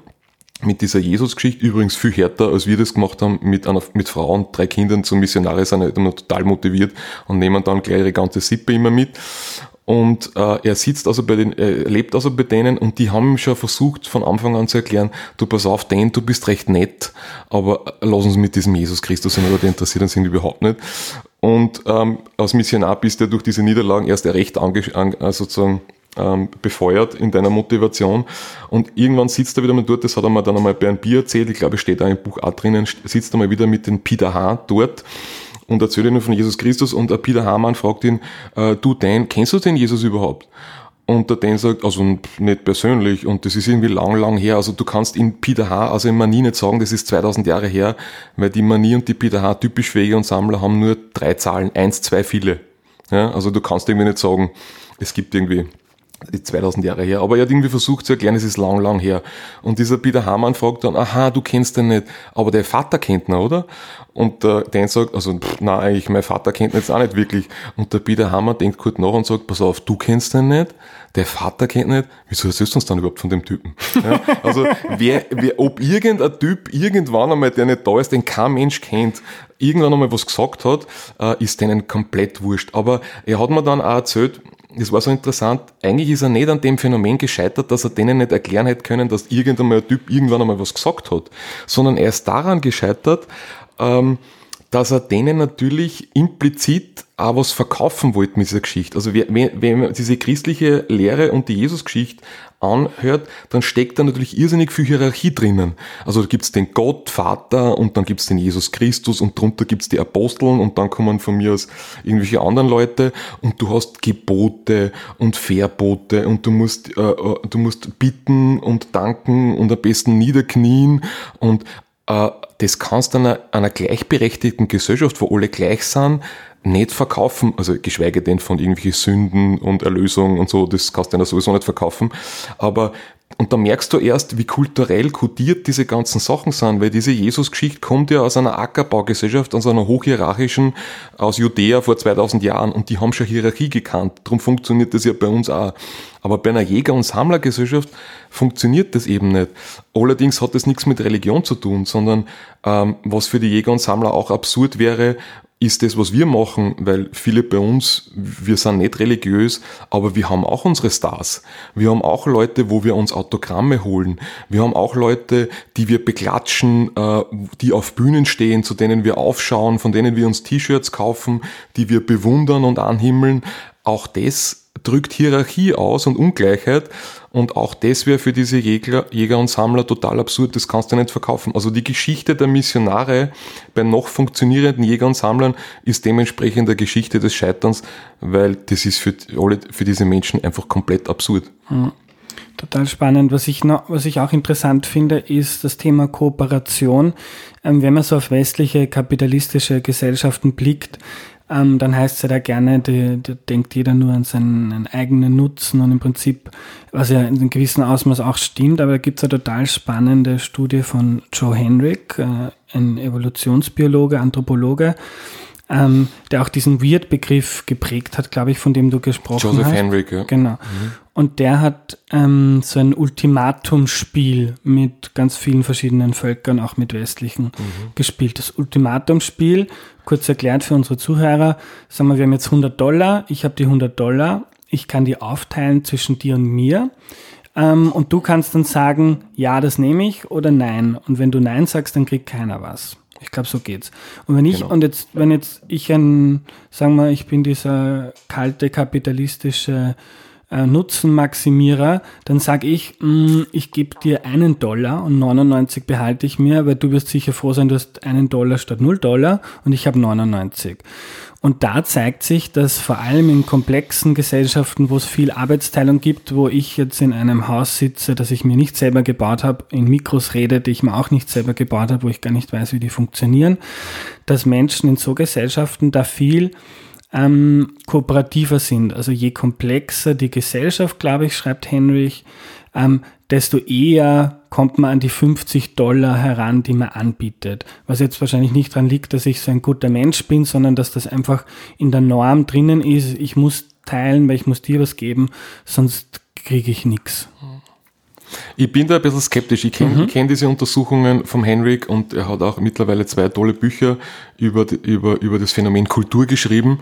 mit dieser Jesus-Geschichte übrigens viel härter, als wir das gemacht haben, mit einer, mit Frauen, drei Kindern zum Missionare sind halt immer total motiviert und nehmen dann gleich ihre ganze Sippe immer mit. und äh, er sitzt also bei den, er lebt also bei denen und die haben ihm schon versucht von Anfang an zu erklären, du pass auf, den, du bist recht nett, aber lass uns mit diesem Jesus Christus, aber der interessiert uns überhaupt nicht. Und ähm, als Missionar bist du durch diese Niederlagen erst recht ange, an, äh, sozusagen ähm, befeuert in deiner Motivation. Und irgendwann sitzt er wieder mal dort, das hat er mir dann einmal bei einem Bier erzählt, ich glaube, steht da im Buch auch drinnen, sitzt er mal wieder mit dem Peter H. dort und erzählt ihnen von Jesus Christus und der Peter Hamann fragt ihn, äh, du Dan, kennst du den Jesus überhaupt? Und der Dan sagt, also nicht persönlich und das ist irgendwie lang, lang her. Also du kannst in Peter H., also in Manie nicht sagen, das ist 2000 Jahre her, weil die Manie und die Peter H. typisch Jäger und Sammler haben nur drei Zahlen, eins, zwei, viele. Ja, also du kannst irgendwie nicht sagen, es gibt irgendwie 2000 Jahre her, aber er hat irgendwie versucht zu erklären, es ist lang, lang her. Und dieser Peter Hamann fragt dann, aha, du kennst den nicht, aber der Vater kennt ihn, oder? Und der Dan sagt, also, pff, nein, eigentlich, mein Vater kennt ihn jetzt auch nicht wirklich. Und der Peter Hamann denkt kurz nach und sagt, pass auf, du kennst den nicht, der Vater kennt nicht, wieso erzählst du uns dann überhaupt von dem Typen? Ja, also, wer, wer, ob irgendein Typ irgendwann einmal, der nicht da ist, den kein Mensch kennt, irgendwann einmal was gesagt hat, äh, ist denen komplett wurscht. Aber er hat mir dann auch erzählt, das war so interessant, eigentlich ist er nicht an dem Phänomen gescheitert, dass er denen nicht erklären hätte können, dass irgendein Typ irgendwann einmal was gesagt hat, sondern er ist daran gescheitert, ähm, dass er denen natürlich implizit auch was verkaufen wollte mit dieser Geschichte. Also wenn man diese christliche Lehre und die Jesusgeschichte anhört, dann steckt da natürlich irrsinnig viel Hierarchie drinnen. Also da gibt's den Gott, Vater und dann gibt's den Jesus Christus und drunter gibt's die Aposteln und dann kommen von mir aus irgendwelche anderen Leute und du hast Gebote und Verbote und du musst, äh, äh du musst bitten und danken und am besten niederknien und das kannst du einer, einer gleichberechtigten Gesellschaft, wo alle gleich sind, nicht verkaufen, also geschweige denn von irgendwelchen Sünden und Erlösung und so, das kannst du ja sowieso nicht verkaufen. Aber und da merkst du erst, wie kulturell kodiert diese ganzen Sachen sind, weil diese Jesus-Geschichte kommt ja aus einer Ackerbaugesellschaft, aus einer hochhierarchischen, aus Judäa vor 2000 Jahren und die haben schon Hierarchie gekannt. Darum funktioniert das ja bei uns auch. Aber bei einer Jäger- und Sammlergesellschaft funktioniert das eben nicht. Allerdings hat das nichts mit Religion zu tun, sondern ähm, was für die Jäger und Sammler auch absurd wäre, ist das, was wir machen, weil viele bei uns, wir sind nicht religiös, aber wir haben auch unsere Stars. Wir haben auch Leute, wo wir uns Autogramme holen. Wir haben auch Leute, die wir beklatschen, äh, die auf Bühnen stehen, zu denen wir aufschauen, von denen wir uns T-Shirts kaufen, die wir bewundern und anhimmeln. Auch das drückt Hierarchie aus und Ungleichheit. Und auch das wäre für diese Jäger, Jäger und Sammler total absurd, das kannst du nicht verkaufen. Also die Geschichte der Missionare bei noch funktionierenden Jägern und Sammlern ist dementsprechend der Geschichte des Scheiterns, weil das ist für, alle, für diese Menschen einfach komplett absurd. Mhm. Total spannend. Was ich, noch, was ich auch interessant finde, ist das Thema Kooperation. Ähm, wenn man so auf westliche kapitalistische Gesellschaften blickt, ähm, dann heißt es ja da gerne, da denkt jeder nur an seinen eigenen Nutzen und im Prinzip, was ja in einem gewissen Ausmaß auch stimmt, aber da gibt es eine total spannende Studie von Joe Henrik, äh, ein Evolutionsbiologe, Anthropologe, ähm, der auch diesen Weird-Begriff geprägt hat, glaube ich, von dem du gesprochen Joseph hast. Joseph Henrik, ja. Genau. Mhm. Und der hat ähm, so ein Ultimatumspiel mit ganz vielen verschiedenen Völkern, auch mit westlichen, mhm. gespielt. Das Ultimatumspiel, kurz erklärt für unsere Zuhörer, sagen wir, wir haben jetzt 100 Dollar, ich habe die 100 Dollar, ich kann die aufteilen zwischen dir und mir. Ähm, und du kannst dann sagen, ja, das nehme ich oder nein. Und wenn du nein sagst, dann kriegt keiner was. Ich glaube, so geht's. Und wenn ich, genau. und jetzt, wenn jetzt ich ein, sagen wir, ich bin dieser kalte kapitalistische äh, Nutzenmaximierer, dann sage ich, mh, mm, ich gebe dir einen Dollar und 99 behalte ich mir, weil du wirst sicher froh sein, du hast einen Dollar statt 0 Dollar und ich habe 99. Und da zeigt sich, dass vor allem in komplexen Gesellschaften, wo es viel Arbeitsteilung gibt, wo ich jetzt in einem Haus sitze, das ich mir nicht selber gebaut habe, in Mikros rede, die ich mir auch nicht selber gebaut habe, wo ich gar nicht weiß, wie die funktionieren, dass Menschen in so Gesellschaften da viel ähm, kooperativer sind. Also je komplexer die Gesellschaft, glaube ich, schreibt Henrich, ähm, desto eher kommt man an die 50 Dollar heran, die man anbietet. Was jetzt wahrscheinlich nicht daran liegt, dass ich so ein guter Mensch bin, sondern dass das einfach in der Norm drinnen ist. Ich muss teilen, weil ich muss dir was geben, sonst kriege ich nichts. Ich bin da ein bisschen skeptisch. Ich kenne mhm. kenn diese Untersuchungen vom Henrik und er hat auch mittlerweile zwei tolle Bücher über, über, über das Phänomen Kultur geschrieben,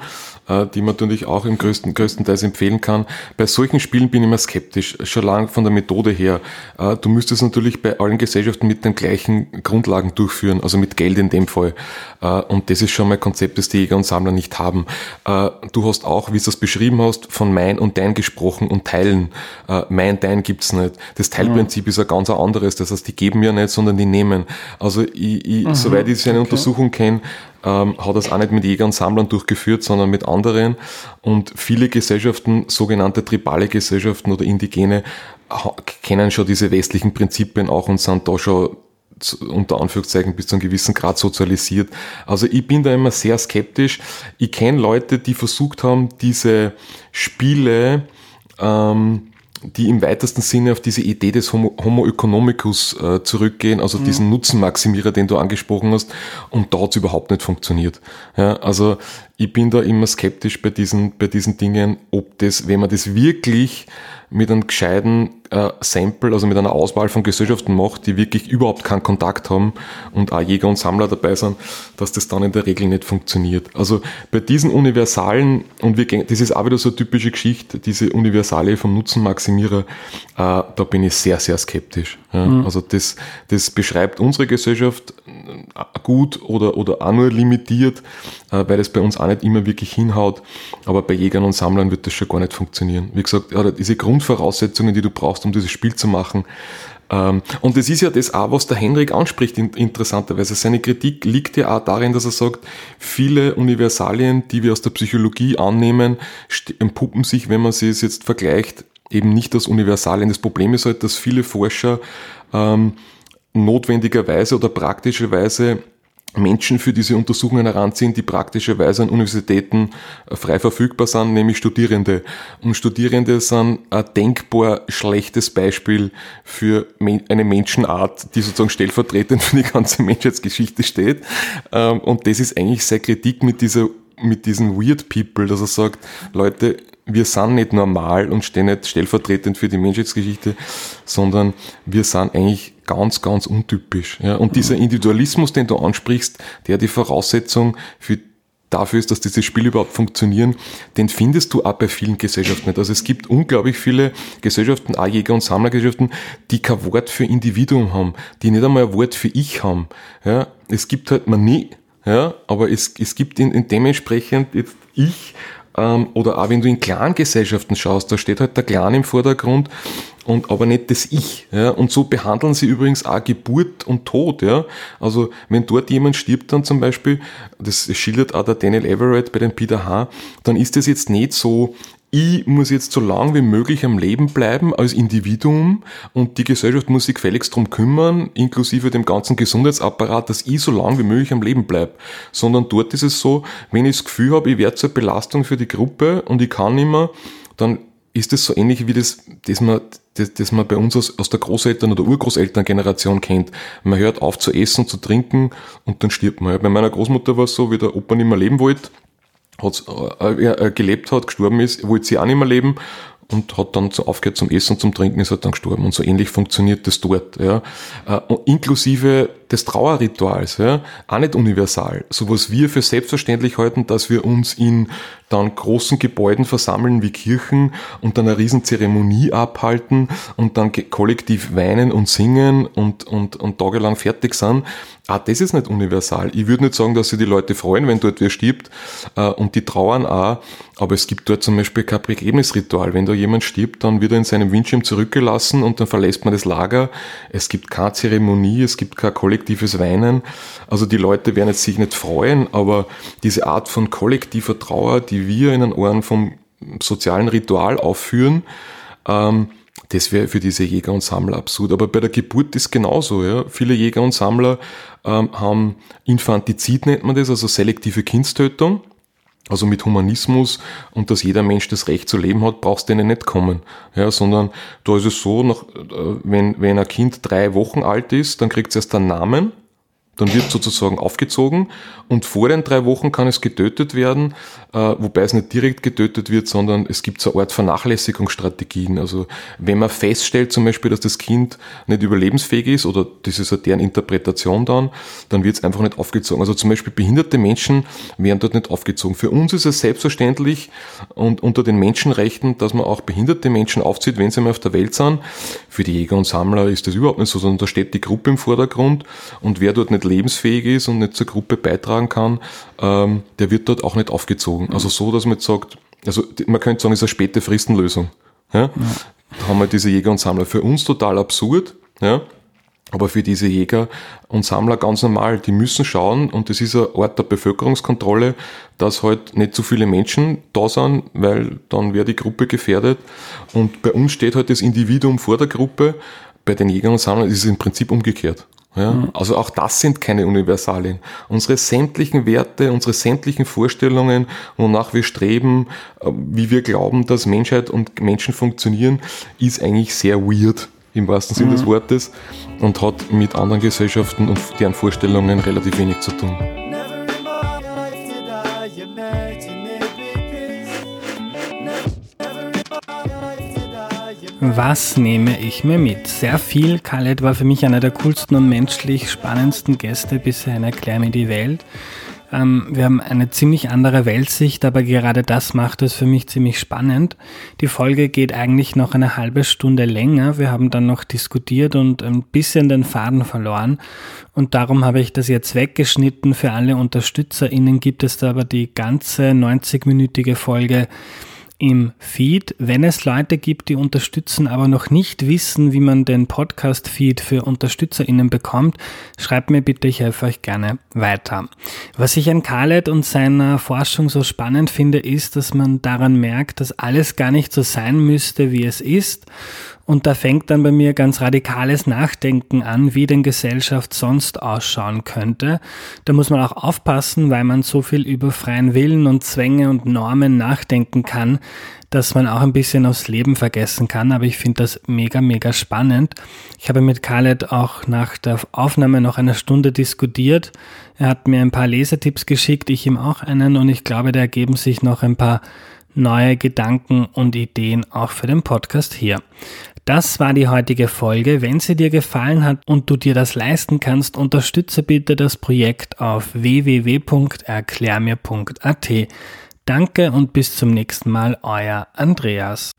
äh, die man natürlich auch im größten, größtenteils empfehlen kann. Bei solchen Spielen bin ich immer skeptisch, schon lange von der Methode her. Äh, du müsstest natürlich bei allen Gesellschaften mit den gleichen Grundlagen durchführen, also mit Geld in dem Fall. Äh, und das ist schon mal ein Konzept, das die Jäger und Sammler nicht haben. Äh, du hast auch, wie du es beschrieben hast, von mein und dein gesprochen und teilen. Äh, mein, dein gibt's nicht. Das Teilprinzip mhm. ist ein ganz anderes. Das heißt, die geben ja nicht, sondern die nehmen. Also ich, ich, mhm. soweit ich seine okay. Untersuchung kenne, ähm, hat das auch nicht mit Jägern und Sammlern durchgeführt, sondern mit anderen. Und viele Gesellschaften, sogenannte tribale Gesellschaften oder Indigene, kennen schon diese westlichen Prinzipien auch und sind da schon unter Anführungszeichen bis zu einem gewissen Grad sozialisiert. Also ich bin da immer sehr skeptisch. Ich kenne Leute, die versucht haben, diese Spiele ähm, die im weitesten Sinne auf diese Idee des Homo, Homo economicus äh, zurückgehen, also mhm. diesen Nutzenmaximierer, den du angesprochen hast, und da hat überhaupt nicht funktioniert. Ja, also ich bin da immer skeptisch bei diesen, bei diesen Dingen, ob das, wenn man das wirklich mit einem gescheiten äh, Sample, also mit einer Auswahl von Gesellschaften macht, die wirklich überhaupt keinen Kontakt haben und auch Jäger und Sammler dabei sind, dass das dann in der Regel nicht funktioniert. Also bei diesen universalen, und wir, das ist auch wieder so eine typische Geschichte, diese Universale vom Nutzenmaximierer, äh, da bin ich sehr, sehr skeptisch. Ja. Mhm. Also das, das beschreibt unsere Gesellschaft äh, gut oder, oder auch nur limitiert, äh, weil das bei uns auch nicht immer wirklich hinhaut. Aber bei Jägern und Sammlern wird das schon gar nicht funktionieren. Wie gesagt, ja, diese Grundvoraussetzungen, die du brauchst, um dieses Spiel zu machen, ähm, und es ist ja das auch, was der Henrik anspricht, interessanterweise. Seine Kritik liegt ja auch darin, dass er sagt, viele Universalien, die wir aus der Psychologie annehmen, empuppen sich, wenn man sie jetzt vergleicht, eben nicht als Universalien. Das Problem ist halt, dass viele Forscher ähm, notwendigerweise oder praktischerweise Menschen für diese Untersuchungen heranziehen, die praktischerweise an Universitäten äh, frei verfügbar sind, nämlich Studierende. Und Studierende sind ein denkbar schlechtes Beispiel für eine Menschenart, die sozusagen stellvertretend für die ganze Menschheitsgeschichte steht. Ähm, und das ist eigentlich sehr Kritik mit dieser mit diesen Weird People, dass er sagt, Leute, wir sind nicht normal und stehen nicht stellvertretend für die Menschheitsgeschichte, sondern wir sind eigentlich ganz, ganz untypisch. Ja? Und dieser Individualismus, den du ansprichst, der die Voraussetzung für dafür ist, dass diese Spiele überhaupt funktionieren, den findest du auch bei vielen Gesellschaften nicht. Also es gibt unglaublich viele Gesellschaften, auch Jäger- und Sammlergesellschaften, die kein Wort für Individuum haben, die nicht einmal ein Wort für Ich haben. Ja, es gibt halt man nie, ja, aber es, es gibt in, in dementsprechend jetzt Ich oder auch wenn du in Clan-Gesellschaften schaust, da steht halt der Clan im Vordergrund und aber nicht das Ich. Ja? Und so behandeln sie übrigens auch Geburt und Tod. Ja? Also wenn dort jemand stirbt dann zum Beispiel, das schildert auch der Daniel Everett bei den Peter H., dann ist das jetzt nicht so, ich muss jetzt so lange wie möglich am Leben bleiben als Individuum und die Gesellschaft muss sich gefälligst drum kümmern, inklusive dem ganzen Gesundheitsapparat, dass ich so lange wie möglich am Leben bleibe. Sondern dort ist es so, wenn ich das Gefühl habe, ich werde zur Belastung für die Gruppe und ich kann nicht mehr, dann ist es so ähnlich wie das, das man, das, das man bei uns aus, aus der Großeltern- oder Urgroßelterngeneration kennt. Man hört auf zu essen, zu trinken und dann stirbt man. Bei meiner Großmutter war es so, wie der Opa nicht mehr leben wollte, hat, äh, äh, gelebt hat, gestorben ist, wollte sie auch nicht mehr leben und hat dann so aufgehört zum Essen und zum Trinken, ist halt dann gestorben. Und so ähnlich funktioniert das dort. Ja. Äh, inklusive des Trauerrituals, ja, auch nicht universal. So was wir für selbstverständlich halten, dass wir uns in dann großen Gebäuden versammeln wie Kirchen und dann eine Riesenzeremonie abhalten und dann kollektiv weinen und singen und, und, und tagelang fertig sind. Ah, das ist nicht universal. Ich würde nicht sagen, dass sich die Leute freuen, wenn dort wer stirbt äh, und die trauern auch, aber es gibt dort zum Beispiel kein Begräbnisritual. Wenn da jemand stirbt, dann wird er in seinem Windschirm zurückgelassen und dann verlässt man das Lager. Es gibt keine Zeremonie, es gibt kein kollektives Weinen. Also die Leute werden jetzt sich nicht freuen, aber diese Art von kollektiver Trauer, die wir in den Ohren vom sozialen Ritual aufführen, ähm, das wäre für diese Jäger und Sammler absurd. Aber bei der Geburt ist genauso. Ja. Viele Jäger und Sammler ähm, haben Infantizid, nennt man das, also selektive Kindstötung. Also mit Humanismus und dass jeder Mensch das Recht zu leben hat, brauchst du denen nicht kommen. Ja, sondern da ist es so, nach, äh, wenn, wenn ein Kind drei Wochen alt ist, dann kriegt es erst einen Namen dann wird sozusagen aufgezogen und vor den drei Wochen kann es getötet werden, äh, wobei es nicht direkt getötet wird, sondern es gibt so eine Art Vernachlässigungsstrategien. Also wenn man feststellt zum Beispiel, dass das Kind nicht überlebensfähig ist oder das ist ja deren Interpretation dann, dann wird es einfach nicht aufgezogen. Also zum Beispiel behinderte Menschen werden dort nicht aufgezogen. Für uns ist es selbstverständlich und unter den Menschenrechten, dass man auch behinderte Menschen aufzieht, wenn sie mal auf der Welt sind. Für die Jäger und Sammler ist das überhaupt nicht so, sondern da steht die Gruppe im Vordergrund und wer dort nicht lebensfähig ist und nicht zur Gruppe beitragen kann, ähm, der wird dort auch nicht aufgezogen. Also so, dass man jetzt sagt, also man könnte sagen, es ist eine späte Fristenlösung. Ja? ja. Da haben wir diese Jäger und Sammler. Für uns total absurd, ja? aber für diese Jäger und Sammler ganz normal. Die müssen schauen, und das ist ein Ort der Bevölkerungskontrolle, dass halt nicht zu viele Menschen da sind, weil dann wäre die Gruppe gefährdet. Und bei uns steht halt das Individuum vor der Gruppe. Bei den Jägern und Sammlern ist es im Prinzip umgekehrt. Ja, mhm. also auch das sind keine Universalien. Unsere sämtlichen Werte, unsere sämtlichen Vorstellungen, wonach wir streben, äh, wie wir glauben, dass Menschheit und Menschen funktionieren, ist eigentlich sehr weird im wahrsten Sinne mhm. des Wortes und hat mit anderen Gesellschaften und deren Vorstellungen relativ wenig zu tun. Was nehme ich mir mit? Sehr viel. Khaled war für mich einer der coolsten und menschlich spannendsten Gäste bisher in Erklär mir die Welt. Ähm, wir haben eine ziemlich andere Weltsicht, aber gerade das macht es für mich ziemlich spannend. Die Folge geht eigentlich noch eine halbe Stunde länger. Wir haben dann noch diskutiert und ein bisschen den Faden verloren. Und darum habe ich das jetzt weggeschnitten. Für alle UnterstützerInnen gibt es da aber die ganze 90-minütige Folge im Feed. Wenn es Leute gibt, die unterstützen, aber noch nicht wissen, wie man den Podcast-Feed für UnterstützerInnen bekommt, schreibt mir bitte, ich helfe euch gerne weiter. Was ich an Khaled und seiner Forschung so spannend finde, ist, dass man daran merkt, dass alles gar nicht so sein müsste, wie es ist und da fängt dann bei mir ganz radikales Nachdenken an, wie denn Gesellschaft sonst ausschauen könnte. Da muss man auch aufpassen, weil man so viel über freien Willen und Zwänge und Normen nachdenken kann, dass man auch ein bisschen aufs Leben vergessen kann. Aber ich finde das mega, mega spannend. Ich habe mit Khaled auch nach der Aufnahme noch eine Stunde diskutiert. Er hat mir ein paar Lesetipps geschickt, ich ihm auch einen und ich glaube, da ergeben sich noch ein paar neue Gedanken und Ideen auch für den Podcast hier. Das war die heutige Folge. Wenn sie dir gefallen hat und du dir das leisten kannst, unterstütze bitte das Projekt auf www.erklärmir.at. Danke und bis zum nächsten Mal, euer Andreas.